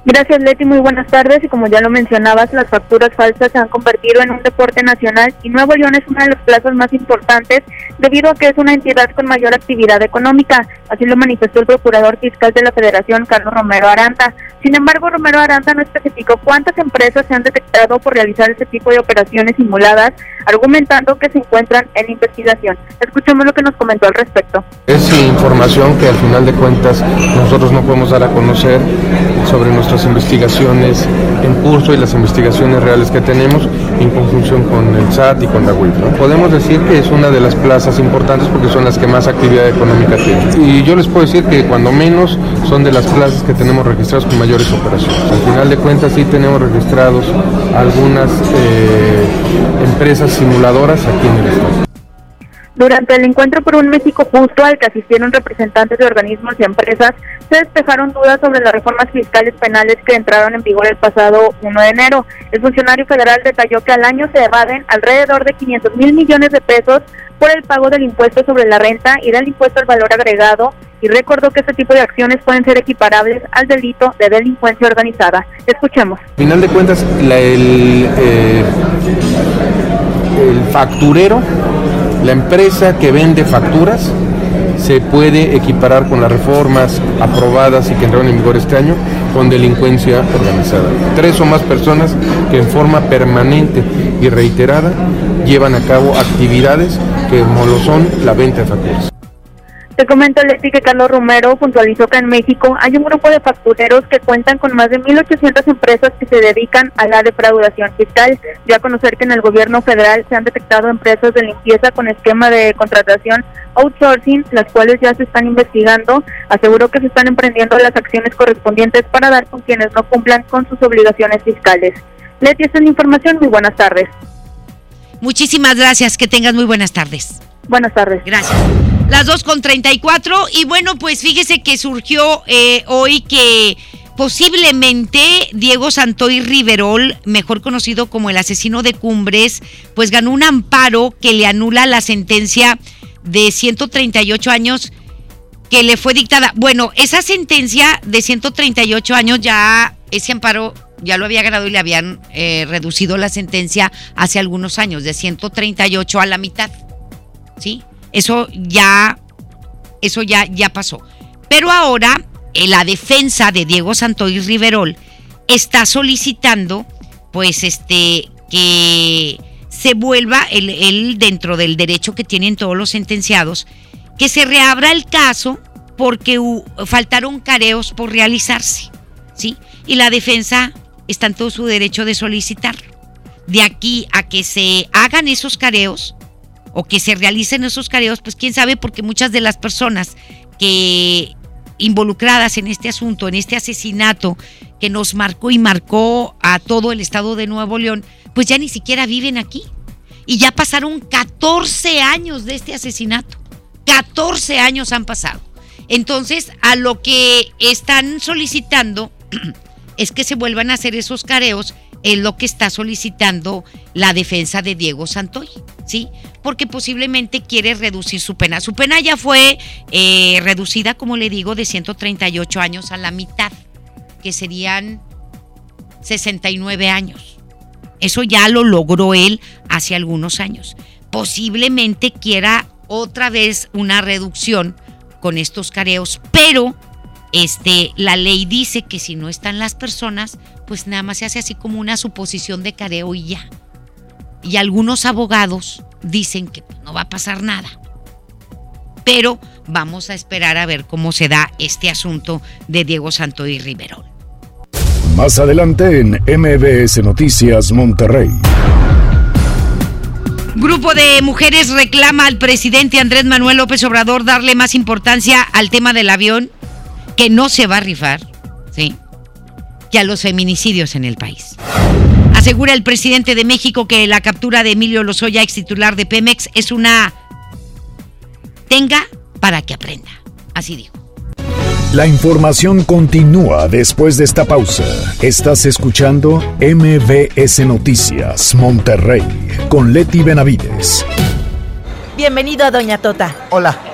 Gracias Leti, muy buenas tardes y como ya lo mencionabas, las facturas falsas se han convertido en un deporte nacional y Nuevo León es una de las plazas más importantes debido a que es una entidad con mayor actividad económica, así lo manifestó el procurador fiscal de la Federación, Carlos Romero Aranta. Sin embargo, Romero Aranta no especificó cuántas empresas se han detectado por realizar este tipo de operaciones simuladas, argumentando que se encuentran en investigación. Escuchemos lo que nos comentó al respecto. Es información que al final de cuentas nosotros no podemos dar a conocer sobre nuestro investigaciones en curso y las investigaciones reales que tenemos en conjunción con el SAT y con la UIF. Podemos decir que es una de las plazas importantes porque son las que más actividad económica tienen. Y yo les puedo decir que cuando menos son de las plazas que tenemos registradas con mayores operaciones. Al final de cuentas sí tenemos registrados algunas eh, empresas simuladoras aquí en el estado. Durante el encuentro por un México justo al que asistieron representantes de organismos y empresas, se despejaron dudas sobre las reformas fiscales penales que entraron en vigor el pasado 1 de enero. El funcionario federal detalló que al año se evaden alrededor de 500 mil millones de pesos por el pago del impuesto sobre la renta y del impuesto al valor agregado y recordó que este tipo de acciones pueden ser equiparables al delito de delincuencia organizada. Escuchemos. Al final de cuentas, eh, el facturero la empresa que vende facturas se puede equiparar con las reformas aprobadas y que entraron en vigor este año con delincuencia organizada. Tres o más personas que en forma permanente y reiterada llevan a cabo actividades que como lo son la venta de facturas. Te comento, Leti, que Carlos Romero puntualizó que en México hay un grupo de factureros que cuentan con más de 1.800 empresas que se dedican a la defraudación fiscal. Ya a conocer que en el gobierno federal se han detectado empresas de limpieza con esquema de contratación outsourcing, las cuales ya se están investigando. Aseguró que se están emprendiendo las acciones correspondientes para dar con quienes no cumplan con sus obligaciones fiscales. Leti, esta es la información. Muy buenas tardes. Muchísimas gracias. Que tengas muy buenas tardes. Buenas tardes. Gracias. Las dos con 34 y bueno, pues fíjese que surgió eh, hoy que posiblemente Diego Santoy Riverol, mejor conocido como el asesino de Cumbres, pues ganó un amparo que le anula la sentencia de 138 años que le fue dictada. Bueno, esa sentencia de 138 años ya, ese amparo ya lo había ganado y le habían eh, reducido la sentencia hace algunos años, de 138 a la mitad. ¿Sí? Eso ya, eso ya, ya pasó. Pero ahora eh, la defensa de Diego Santoy Riverol está solicitando, pues, este, que se vuelva él, dentro del derecho que tienen todos los sentenciados, que se reabra el caso porque faltaron careos por realizarse, ¿sí? Y la defensa está en todo su derecho de solicitarlo. De aquí a que se hagan esos careos, o que se realicen esos careos, pues quién sabe, porque muchas de las personas que involucradas en este asunto, en este asesinato que nos marcó y marcó a todo el estado de Nuevo León, pues ya ni siquiera viven aquí. Y ya pasaron 14 años de este asesinato. 14 años han pasado. Entonces, a lo que están solicitando es que se vuelvan a hacer esos careos, es lo que está solicitando la defensa de Diego Santoy, ¿sí? porque posiblemente quiere reducir su pena. Su pena ya fue eh, reducida, como le digo, de 138 años a la mitad, que serían 69 años. Eso ya lo logró él hace algunos años. Posiblemente quiera otra vez una reducción con estos careos, pero este, la ley dice que si no están las personas, pues nada más se hace así como una suposición de careo y ya. Y algunos abogados dicen que no va a pasar nada. Pero vamos a esperar a ver cómo se da este asunto de Diego Santo y Riverol. Más adelante en MBS Noticias Monterrey. Grupo de mujeres reclama al presidente Andrés Manuel López Obrador darle más importancia al tema del avión, que no se va a rifar, ¿sí? que a los feminicidios en el país. Asegura el presidente de México que la captura de Emilio Lozoya, ex titular de Pemex, es una tenga para que aprenda. Así dijo. La información continúa después de esta pausa. Estás escuchando MBS Noticias Monterrey con Leti Benavides. Bienvenido a Doña Tota. Hola.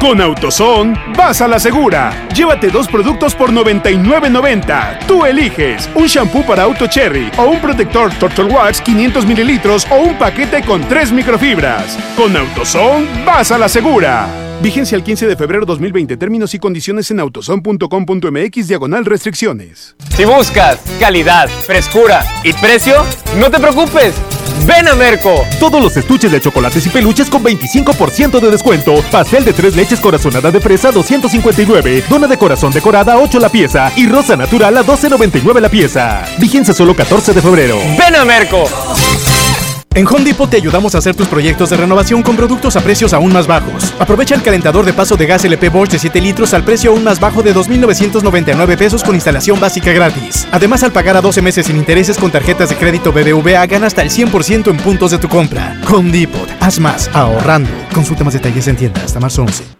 Con AutoZone, vas a la segura. Llévate dos productos por 99.90. Tú eliges un shampoo para auto cherry o un protector Turtle Wax 500 mililitros o un paquete con tres microfibras. Con AutoZone, vas a la segura. Vigencia el 15 de febrero 2020. Términos y condiciones en autozone.com.mx diagonal restricciones. Si buscas calidad, frescura y precio, no te preocupes. Ven a Merco. Todos los estuches de chocolates y peluches con 25% de descuento. Pastel de tres leches corazonada de fresa 259. Dona de corazón decorada 8 la pieza. Y rosa natural a 12.99 la pieza. Vigencia solo 14 de febrero. Ven a Merco. En Home Depot te ayudamos a hacer tus proyectos de renovación con productos a precios aún más bajos. Aprovecha el calentador de paso de gas LP Bosch de 7 litros al precio aún más bajo de 2.999 pesos con instalación básica gratis. Además, al pagar a 12 meses sin intereses con tarjetas de crédito BBVA, gana hasta el 100% en puntos de tu compra. Home Depot, haz más, ahorrando. Consulta más detalles en tienda hasta marzo 11.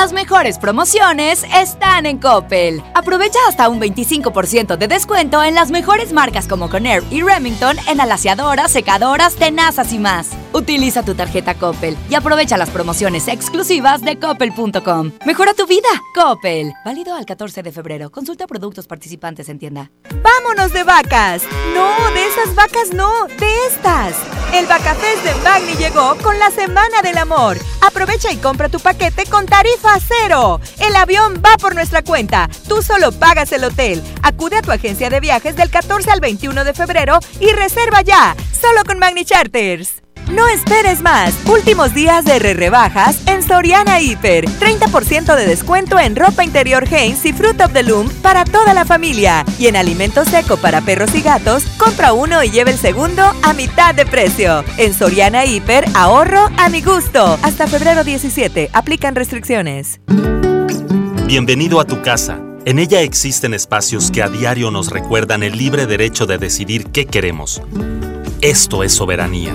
Las mejores promociones están en Coppel. Aprovecha hasta un 25% de descuento en las mejores marcas como Conair y Remington en alaciadoras, secadoras, tenazas y más. Utiliza tu tarjeta Coppel y aprovecha las promociones exclusivas de coppel.com. Mejora tu vida, Coppel. Válido al 14 de febrero. Consulta productos participantes en tienda. ¡Vámonos de vacas! No, de esas vacas no, de estas. El Vacafest de Magni llegó con la Semana del Amor. Aprovecha y compra tu paquete con tarifa cero. El avión va por nuestra cuenta. Tú solo pagas el hotel. Acude a tu agencia de viajes del 14 al 21 de febrero y reserva ya. Solo con Magni Charters. No esperes más. Últimos días de re rebajas en Soriana Hiper. 30% de descuento en ropa interior Hanes y Fruit of the Loom para toda la familia. Y en alimento seco para perros y gatos, compra uno y lleve el segundo a mitad de precio. En Soriana Hiper, ahorro a mi gusto. Hasta febrero 17. Aplican restricciones. Bienvenido a tu casa. En ella existen espacios que a diario nos recuerdan el libre derecho de decidir qué queremos. Esto es soberanía.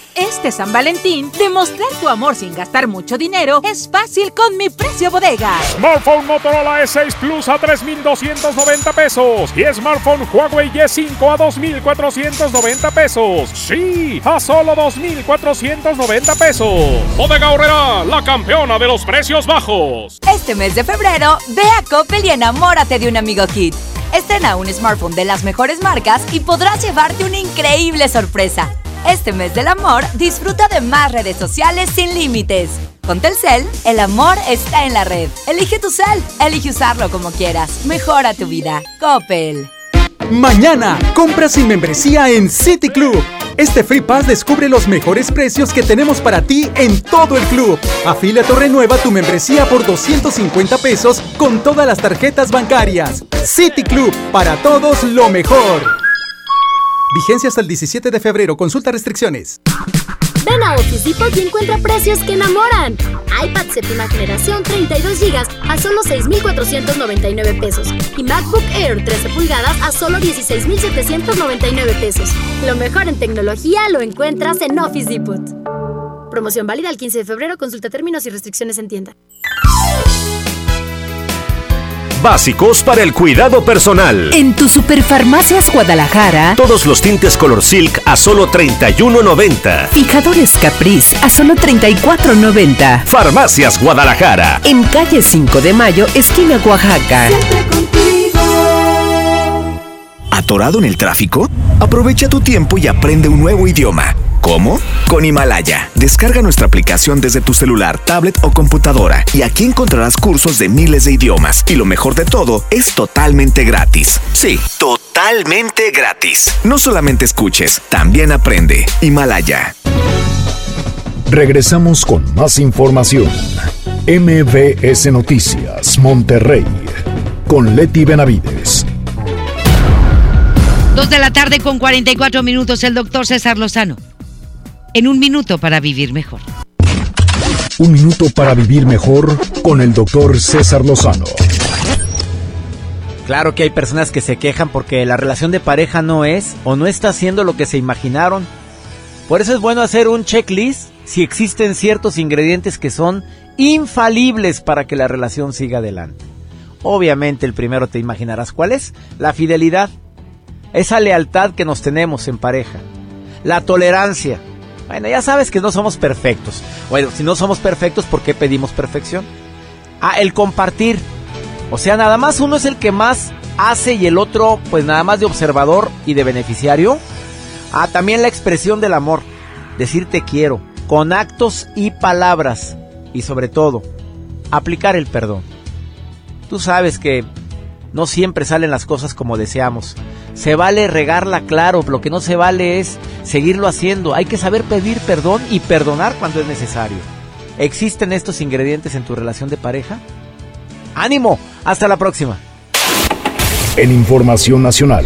Este San Valentín, demostrar tu amor sin gastar mucho dinero es fácil con mi precio bodega. Smartphone Motorola E6 Plus a 3,290 pesos y smartphone Huawei Y5 a 2,490 pesos. Sí, a solo 2,490 pesos. Bodega Horrera, la campeona de los precios bajos. Este mes de febrero, ve a Coppel y enamórate de un amigo Kit. Estrena un smartphone de las mejores marcas y podrás llevarte una increíble sorpresa. Este mes del amor, disfruta de más redes sociales sin límites. Con Telcel, el amor está en la red. Elige tu cel, elige usarlo como quieras. Mejora tu vida. Coppel. Mañana, compra sin membresía en City Club. Este Free Pass descubre los mejores precios que tenemos para ti en todo el club. Afíliate o renueva tu membresía por 250 pesos con todas las tarjetas bancarias. City Club, para todos lo mejor. Vigencia hasta el 17 de febrero. Consulta restricciones. Ven a Office Depot y encuentra precios que enamoran. iPad séptima generación 32 GB a solo 6,499 pesos. Y MacBook Air 13 pulgadas a solo 16,799 pesos. Lo mejor en tecnología lo encuentras en Office Depot. Promoción válida el 15 de febrero. Consulta términos y restricciones en tienda. Básicos para el cuidado personal. En tu Superfarmacias Guadalajara, Todos los tintes Color Silk a solo 31.90. Fijadores Caprice a solo 34.90. Farmacias Guadalajara. En calle 5 de Mayo, esquina Oaxaca. ¿Atorado en el tráfico? Aprovecha tu tiempo y aprende un nuevo idioma. ¿Cómo? Con Himalaya. Descarga nuestra aplicación desde tu celular, tablet o computadora y aquí encontrarás cursos de miles de idiomas. Y lo mejor de todo, es totalmente gratis. Sí, totalmente gratis. No solamente escuches, también aprende. Himalaya. Regresamos con más información. MBS Noticias, Monterrey, con Leti Benavides. Dos de la tarde con 44 minutos, el doctor César Lozano. En un minuto para vivir mejor. Un minuto para vivir mejor con el doctor César Lozano. Claro que hay personas que se quejan porque la relación de pareja no es o no está haciendo lo que se imaginaron. Por eso es bueno hacer un checklist si existen ciertos ingredientes que son infalibles para que la relación siga adelante. Obviamente el primero te imaginarás cuál es, la fidelidad, esa lealtad que nos tenemos en pareja, la tolerancia. Bueno, ya sabes que no somos perfectos. Bueno, si no somos perfectos, ¿por qué pedimos perfección? Ah, el compartir. O sea, nada más uno es el que más hace y el otro, pues nada más de observador y de beneficiario. Ah, también la expresión del amor. Decir te quiero, con actos y palabras. Y sobre todo, aplicar el perdón. Tú sabes que no siempre salen las cosas como deseamos. Se vale regarla claro, lo que no se vale es seguirlo haciendo. Hay que saber pedir perdón y perdonar cuando es necesario. ¿Existen estos ingredientes en tu relación de pareja? ¡Ánimo! Hasta la próxima. En Información Nacional.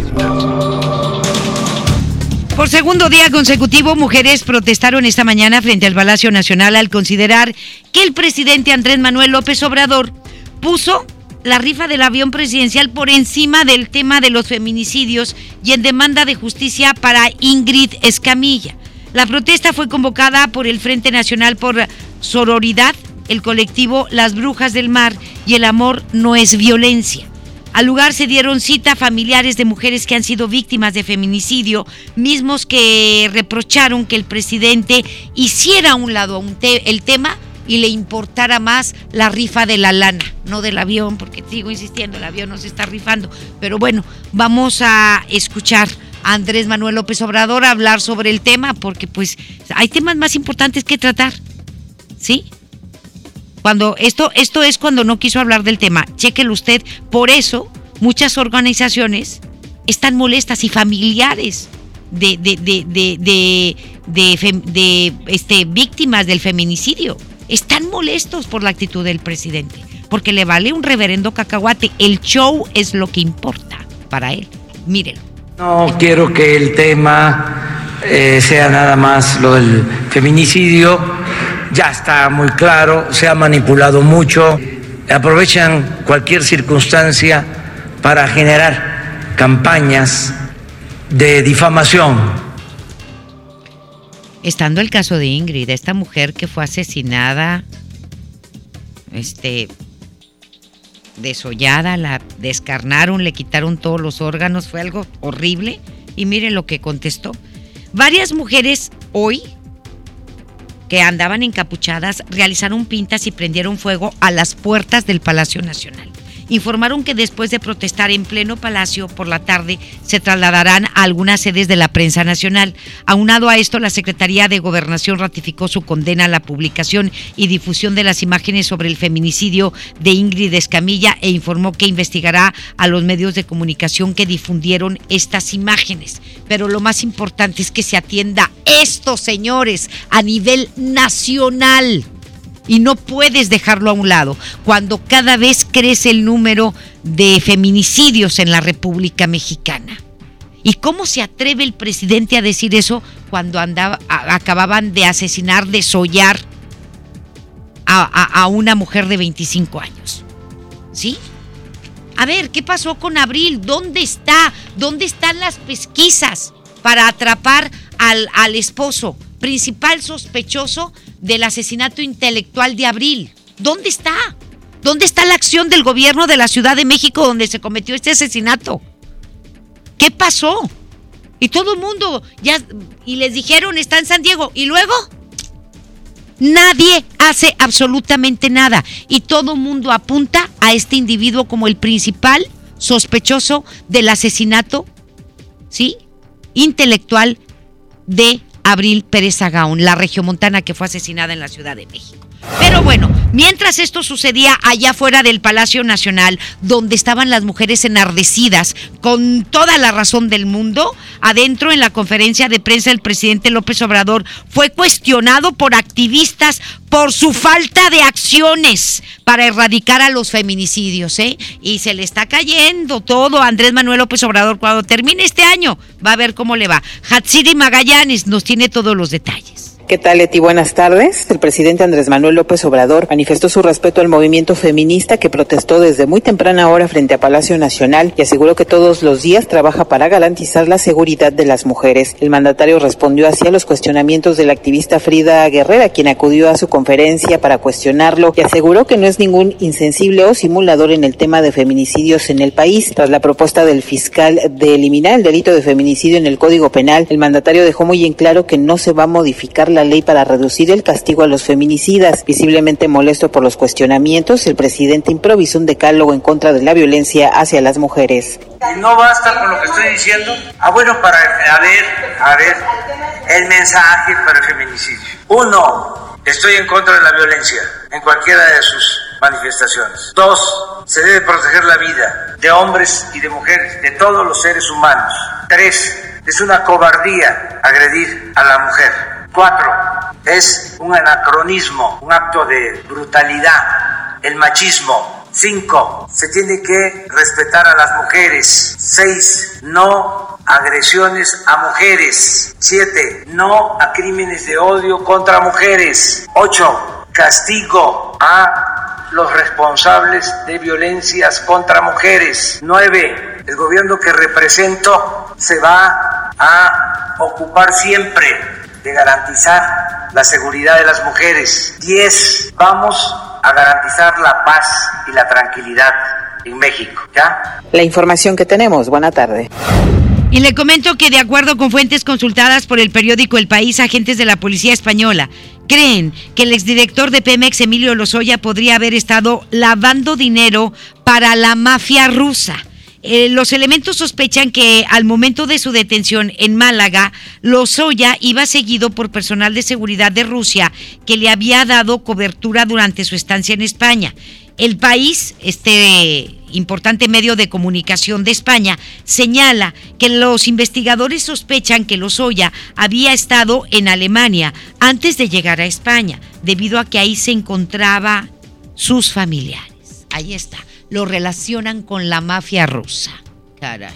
Por segundo día consecutivo, mujeres protestaron esta mañana frente al Palacio Nacional al considerar que el presidente Andrés Manuel López Obrador puso la rifa del avión presidencial por encima del tema de los feminicidios y en demanda de justicia para Ingrid Escamilla. La protesta fue convocada por el Frente Nacional por Sororidad, el colectivo Las Brujas del Mar y el Amor No es Violencia. Al lugar se dieron cita familiares de mujeres que han sido víctimas de feminicidio, mismos que reprocharon que el presidente hiciera a un lado el tema y le importara más la rifa de la lana, no del avión, porque sigo insistiendo, el avión no se está rifando. Pero bueno, vamos a escuchar a Andrés Manuel López Obrador hablar sobre el tema, porque pues hay temas más importantes que tratar. ¿Sí? Cuando esto, esto es cuando no quiso hablar del tema. Chéquelo usted. Por eso, muchas organizaciones están molestas y familiares de, de, de, de, de, este, víctimas del feminicidio. Están molestos por la actitud del presidente. Porque le vale un reverendo cacahuate. El show es lo que importa para él. Mírenlo. No quiero que el tema eh, sea nada más lo del feminicidio, ya está muy claro, se ha manipulado mucho, aprovechan cualquier circunstancia para generar campañas de difamación. Estando el caso de Ingrid, esta mujer que fue asesinada, este, desollada, la descarnaron, le quitaron todos los órganos, fue algo horrible. Y miren lo que contestó. Varias mujeres hoy que andaban encapuchadas realizaron pintas y prendieron fuego a las puertas del Palacio Nacional informaron que después de protestar en pleno palacio por la tarde se trasladarán a algunas sedes de la prensa nacional. Aunado a esto, la Secretaría de Gobernación ratificó su condena a la publicación y difusión de las imágenes sobre el feminicidio de Ingrid Escamilla e informó que investigará a los medios de comunicación que difundieron estas imágenes. Pero lo más importante es que se atienda esto, señores, a nivel nacional y no puedes dejarlo a un lado. Cuando cada vez crece el número de feminicidios en la República Mexicana. ¿Y cómo se atreve el presidente a decir eso cuando andaba, acababan de asesinar, de sollar a, a una mujer de 25 años? ¿Sí? A ver, ¿qué pasó con Abril? ¿Dónde está? ¿Dónde están las pesquisas para atrapar al esposo? Principal sospechoso del asesinato intelectual de Abril. ¿Dónde está? ¿Dónde está la acción del gobierno de la Ciudad de México donde se cometió este asesinato? ¿Qué pasó? Y todo el mundo ya y les dijeron está en San Diego y luego nadie hace absolutamente nada y todo el mundo apunta a este individuo como el principal sospechoso del asesinato, ¿sí? intelectual de Abril Pérez Agaón, la regiomontana que fue asesinada en la Ciudad de México. Pero bueno, mientras esto sucedía allá fuera del Palacio Nacional, donde estaban las mujeres enardecidas, con toda la razón del mundo, adentro en la conferencia de prensa el presidente López Obrador fue cuestionado por activistas por su falta de acciones para erradicar a los feminicidios, ¿eh? Y se le está cayendo todo Andrés Manuel López Obrador cuando termine este año. Va a ver cómo le va. Hatsiri Magallanes nos tiene todos los detalles. ¿Qué tal, Leti? Buenas tardes. El presidente Andrés Manuel López Obrador manifestó su respeto al movimiento feminista que protestó desde muy temprana hora frente a Palacio Nacional y aseguró que todos los días trabaja para garantizar la seguridad de las mujeres. El mandatario respondió así a los cuestionamientos de la activista Frida Guerrera, quien acudió a su conferencia para cuestionarlo y aseguró que no es ningún insensible o simulador en el tema de feminicidios en el país. Tras la propuesta del fiscal de eliminar el delito de feminicidio en el Código Penal, el mandatario dejó muy en claro que no se va a modificar la ley para reducir el castigo a los feminicidas. Visiblemente molesto por los cuestionamientos, el presidente improvisó un decálogo en contra de la violencia hacia las mujeres. ¿Y no basta con lo que estoy diciendo? Ah, bueno, para, a ver, a ver, el mensaje para el feminicidio. Uno, estoy en contra de la violencia en cualquiera de sus manifestaciones. Dos, se debe proteger la vida de hombres y de mujeres, de todos los seres humanos. Tres, es una cobardía agredir a la mujer. Cuatro, es un anacronismo, un acto de brutalidad, el machismo. Cinco, se tiene que respetar a las mujeres. Seis, no agresiones a mujeres. Siete, no a crímenes de odio contra mujeres. Ocho, castigo a los responsables de violencias contra mujeres. Nueve, el gobierno que represento se va a ocupar siempre de garantizar la seguridad de las mujeres. 10. Vamos a garantizar la paz y la tranquilidad en México. ¿Ya? La información que tenemos. Buena tarde. Y le comento que de acuerdo con fuentes consultadas por el periódico El País, agentes de la Policía Española creen que el exdirector de Pemex, Emilio Lozoya, podría haber estado lavando dinero para la mafia rusa. Eh, los elementos sospechan que al momento de su detención en Málaga, Lozoya iba seguido por personal de seguridad de Rusia que le había dado cobertura durante su estancia en España. El país, este importante medio de comunicación de España, señala que los investigadores sospechan que Lozoya había estado en Alemania antes de llegar a España, debido a que ahí se encontraba sus familiares. Ahí está lo relacionan con la mafia rusa. Caray.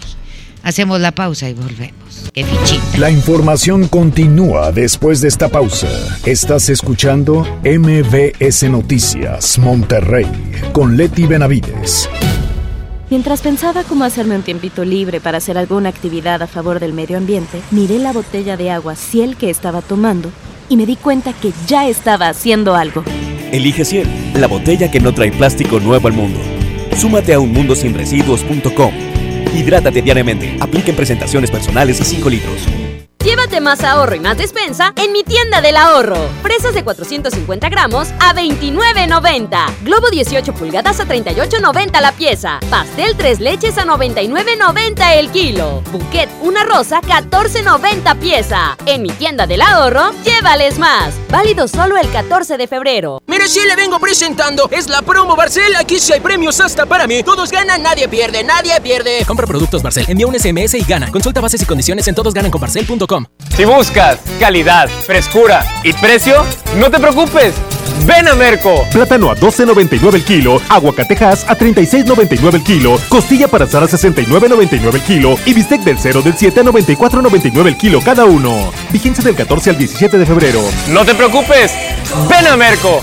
Hacemos la pausa y volvemos. Qué fichita. La información continúa después de esta pausa. Estás escuchando MBS Noticias Monterrey con Leti Benavides. Mientras pensaba cómo hacerme un tiempito libre para hacer alguna actividad a favor del medio ambiente, miré la botella de agua Ciel que estaba tomando y me di cuenta que ya estaba haciendo algo. Elige Ciel, la botella que no trae plástico nuevo al mundo. Súmate a unmundosinresiduos.com. Hidrátate diariamente. Apliquen presentaciones personales y 5 litros. Más ahorro y más despensa en mi tienda del ahorro. Fresas de 450 gramos a 29.90. Globo 18 pulgadas a 38.90 la pieza. Pastel 3 leches a 99.90 el kilo. Bouquet una rosa 14.90 pieza. En mi tienda del ahorro, llévales más. Válido solo el 14 de febrero. Mire, si le vengo presentando. Es la promo Barcel. Aquí sí hay premios hasta para mí. Todos ganan, nadie pierde, nadie pierde. Compra productos Barcel, envía un SMS y gana. Consulta bases y condiciones en todosgananconbarcel.com. Si buscas calidad, frescura y precio, no te preocupes. Ven a Merco. Plátano a 12.99 el kilo, aguacatejas a 36.99 el kilo, costilla para asar a 69.99 el kilo y bistec del 0 del 7 a 94.99 el kilo cada uno. Vigencia del 14 al 17 de febrero. No te preocupes. Ven a Merco.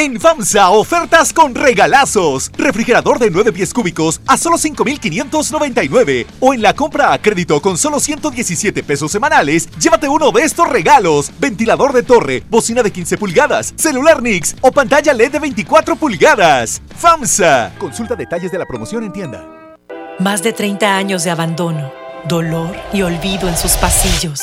En FAMSA, ofertas con regalazos. Refrigerador de 9 pies cúbicos a solo 5,599. O en la compra a crédito con solo 117 pesos semanales, llévate uno de estos regalos. Ventilador de torre, bocina de 15 pulgadas, celular Nix o pantalla LED de 24 pulgadas. FAMSA. Consulta detalles de la promoción en tienda. Más de 30 años de abandono, dolor y olvido en sus pasillos.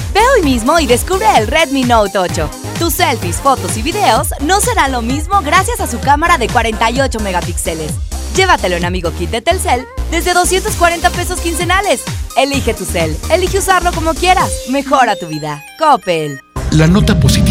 Ve hoy mismo y descubre el Redmi Note 8. Tus selfies, fotos y videos no serán lo mismo gracias a su cámara de 48 megapíxeles. Llévatelo en Amigo Kit de Telcel desde 240 pesos quincenales. Elige tu cel, elige usarlo como quieras. Mejora tu vida. Coppel. La nota positiva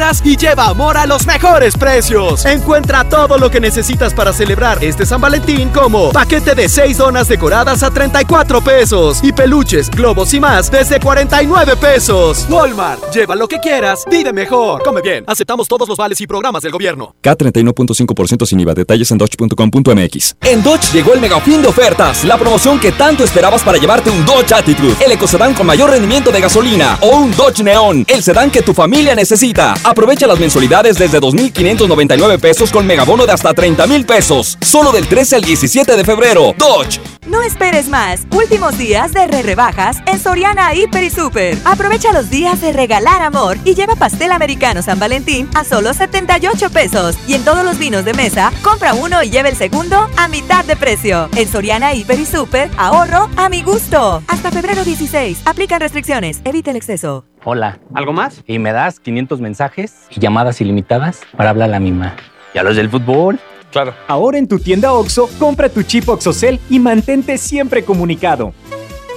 quieras y lleva amor a los mejores precios. Encuentra todo lo que necesitas para celebrar este San Valentín como paquete de 6 donas decoradas a 34 pesos y peluches, globos y más desde 49 pesos. Walmart, lleva lo que quieras, vive mejor. Come bien, aceptamos todos los vales y programas del gobierno. K31.5% sin IVA. Detalles en dodge.com.mx. En Dodge llegó el mega fin de ofertas, la promoción que tanto esperabas para llevarte un Dodge Attitude, el ecocedán con mayor rendimiento de gasolina o un Dodge Neon, el sedán que tu familia necesita. Aprovecha las mensualidades desde 2.599 pesos con megabono de hasta 30.000 pesos, solo del 13 al 17 de febrero. Dodge. No esperes más. Últimos días de re rebajas en Soriana Hiper y Super. Aprovecha los días de regalar amor y lleva pastel americano San Valentín a solo 78 pesos. Y en todos los vinos de mesa, compra uno y lleva el segundo a mitad de precio. En Soriana Hiper y Super, ahorro a mi gusto. Hasta febrero 16. Aplican restricciones. Evita el exceso. Hola. ¿Algo más? Y me das 500 mensajes y llamadas ilimitadas para hablar a la misma. ¿Y a los del fútbol? Claro. Ahora en tu tienda OXO, compra tu chip OXOCEL y mantente siempre comunicado.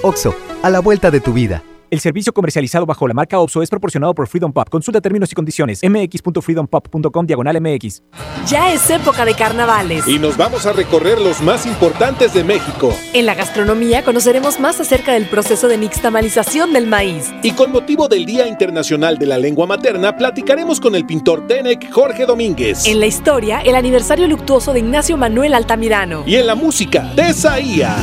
OXO, a la vuelta de tu vida. El servicio comercializado bajo la marca OPSO es proporcionado por Freedom Pop. Consulta términos y condiciones. mx.freedompop.com diagonal mx. Ya es época de carnavales. Y nos vamos a recorrer los más importantes de México. En la gastronomía conoceremos más acerca del proceso de nixtamalización del maíz. Y con motivo del Día Internacional de la Lengua Materna, platicaremos con el pintor Tenec Jorge Domínguez. En la historia, el aniversario luctuoso de Ignacio Manuel Altamirano. Y en la música, Tesaía.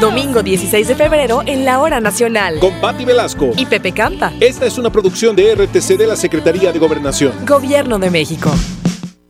Domingo 16 de febrero en la Hora Nacional. Con Patti Velasco. Y Pepe Canta. Esta es una producción de RTC de la Secretaría de Gobernación. Gobierno de México.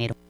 dinero.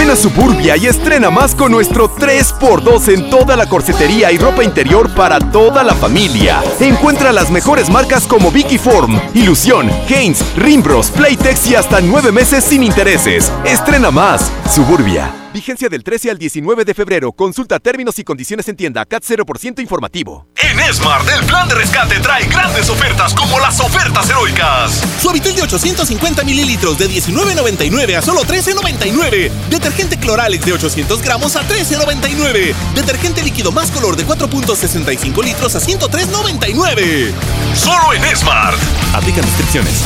Ven a Suburbia y estrena más con nuestro 3x2 en toda la corsetería y ropa interior para toda la familia. Encuentra las mejores marcas como Vicky Form, Ilusión, Haynes, Rimbros, Playtex y hasta 9 meses sin intereses. Estrena más. Suburbia. Vigencia del 13 al 19 de febrero. Consulta términos y condiciones en tienda. CAT 0% informativo. En Smart, el plan de rescate trae grandes ofertas como las ofertas heroicas. Suavitel de 850 mililitros de 19.99 a solo 13.99. Detergente Cloralex de 800 gramos a 13.99. Detergente líquido más color de 4.65 litros a 103.99. Solo en Smart. Aplican restricciones.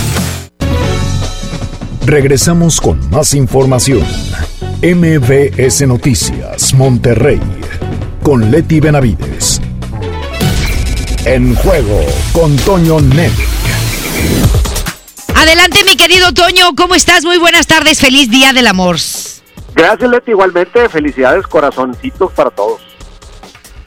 Regresamos con más información. MBS Noticias, Monterrey, con Leti Benavides. En juego con Toño Net. Adelante, mi querido Toño, ¿cómo estás? Muy buenas tardes, feliz día del amor. Gracias, Leti, igualmente, felicidades, corazoncitos para todos.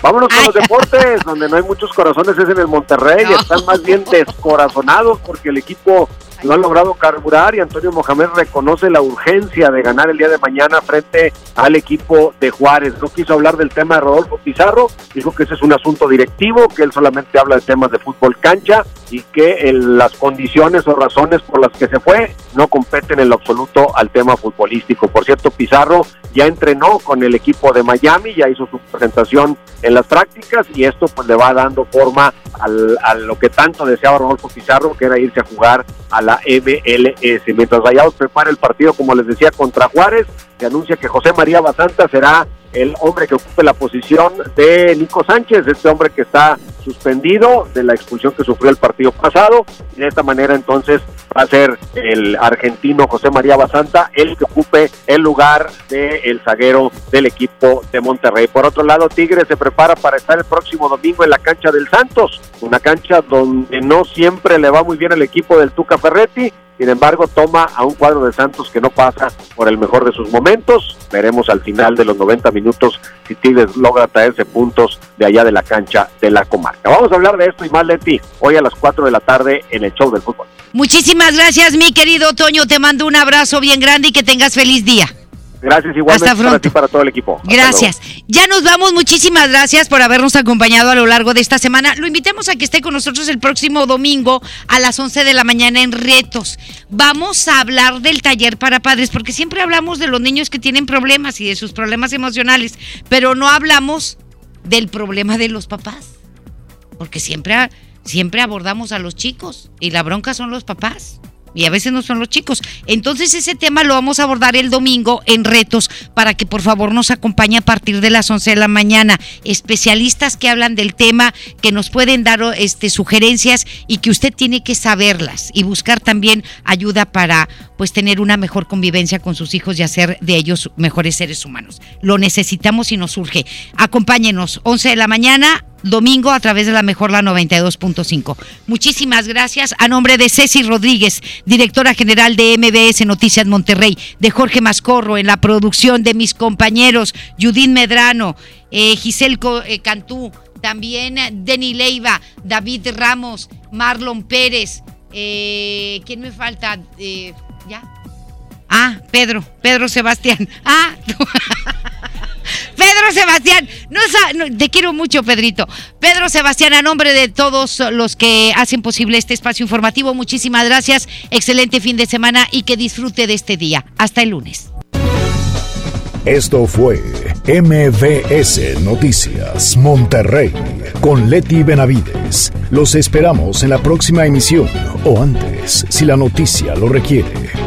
Vámonos con los deportes, donde no hay muchos corazones, es en el Monterrey, están más bien descorazonados porque el equipo no ha logrado carburar y Antonio Mohamed reconoce la urgencia de ganar el día de mañana frente al equipo de Juárez. No quiso hablar del tema de Rodolfo Pizarro, dijo que ese es un asunto directivo, que él solamente habla de temas de fútbol cancha y que las condiciones o razones por las que se fue no competen en lo absoluto al tema futbolístico. Por cierto, Pizarro ya entrenó con el equipo de Miami, ya hizo su presentación en las prácticas y esto pues le va dando forma al, a lo que tanto deseaba Rodolfo Pizarro, que era irse a jugar a la MLS. Mientras Rayados prepara el partido, como les decía, contra Juárez, se anuncia que José María Basanta será el hombre que ocupe la posición de Nico Sánchez, este hombre que está suspendido de la expulsión que sufrió el partido pasado. Y de esta manera entonces va a ser el argentino José María Basanta el que ocupe el lugar del zaguero del equipo de Monterrey. Por otro lado, Tigre se prepara para estar el próximo domingo en la cancha del Santos, una cancha donde no siempre le va muy bien el equipo del Tuca Ferretti, sin embargo, toma a un cuadro de Santos que no pasa por el mejor de sus momentos. Veremos al final de los 90 minutos si Tigres logra traerse puntos de allá de la cancha de la comarca. Vamos a hablar de esto y más, Leti, hoy a las 4 de la tarde en el show del fútbol. Muchísimas gracias, mi querido Toño. Te mando un abrazo bien grande y que tengas feliz día. Gracias igualmente Hasta para ti para todo el equipo. Hasta Gracias. Ya nos vamos. Muchísimas gracias por habernos acompañado a lo largo de esta semana. Lo invitamos a que esté con nosotros el próximo domingo a las 11 de la mañana en Retos. Vamos a hablar del taller para padres, porque siempre hablamos de los niños que tienen problemas y de sus problemas emocionales, pero no hablamos del problema de los papás. Porque siempre, siempre abordamos a los chicos y la bronca son los papás y a veces no son los chicos. Entonces ese tema lo vamos a abordar el domingo en retos para que por favor nos acompañe a partir de las 11 de la mañana. Especialistas que hablan del tema, que nos pueden dar este, sugerencias y que usted tiene que saberlas y buscar también ayuda para pues tener una mejor convivencia con sus hijos y hacer de ellos mejores seres humanos. Lo necesitamos y nos surge. Acompáñenos 11 de la mañana domingo a través de la mejor la 92.5. Muchísimas gracias a nombre de Ceci Rodríguez, directora general de MBS Noticias Monterrey, de Jorge Mascorro en la producción de mis compañeros Judith Medrano, eh, Giselle eh, Cantú, también Denny Leiva, David Ramos, Marlon Pérez, eh, ¿quién me falta? Eh, ¿Ya? Ah, Pedro, Pedro Sebastián. Ah, Pedro Sebastián, no, te quiero mucho, Pedrito. Pedro Sebastián, a nombre de todos los que hacen posible este espacio informativo, muchísimas gracias. Excelente fin de semana y que disfrute de este día. Hasta el lunes. Esto fue MVS Noticias Monterrey con Leti Benavides. Los esperamos en la próxima emisión o antes, si la noticia lo requiere.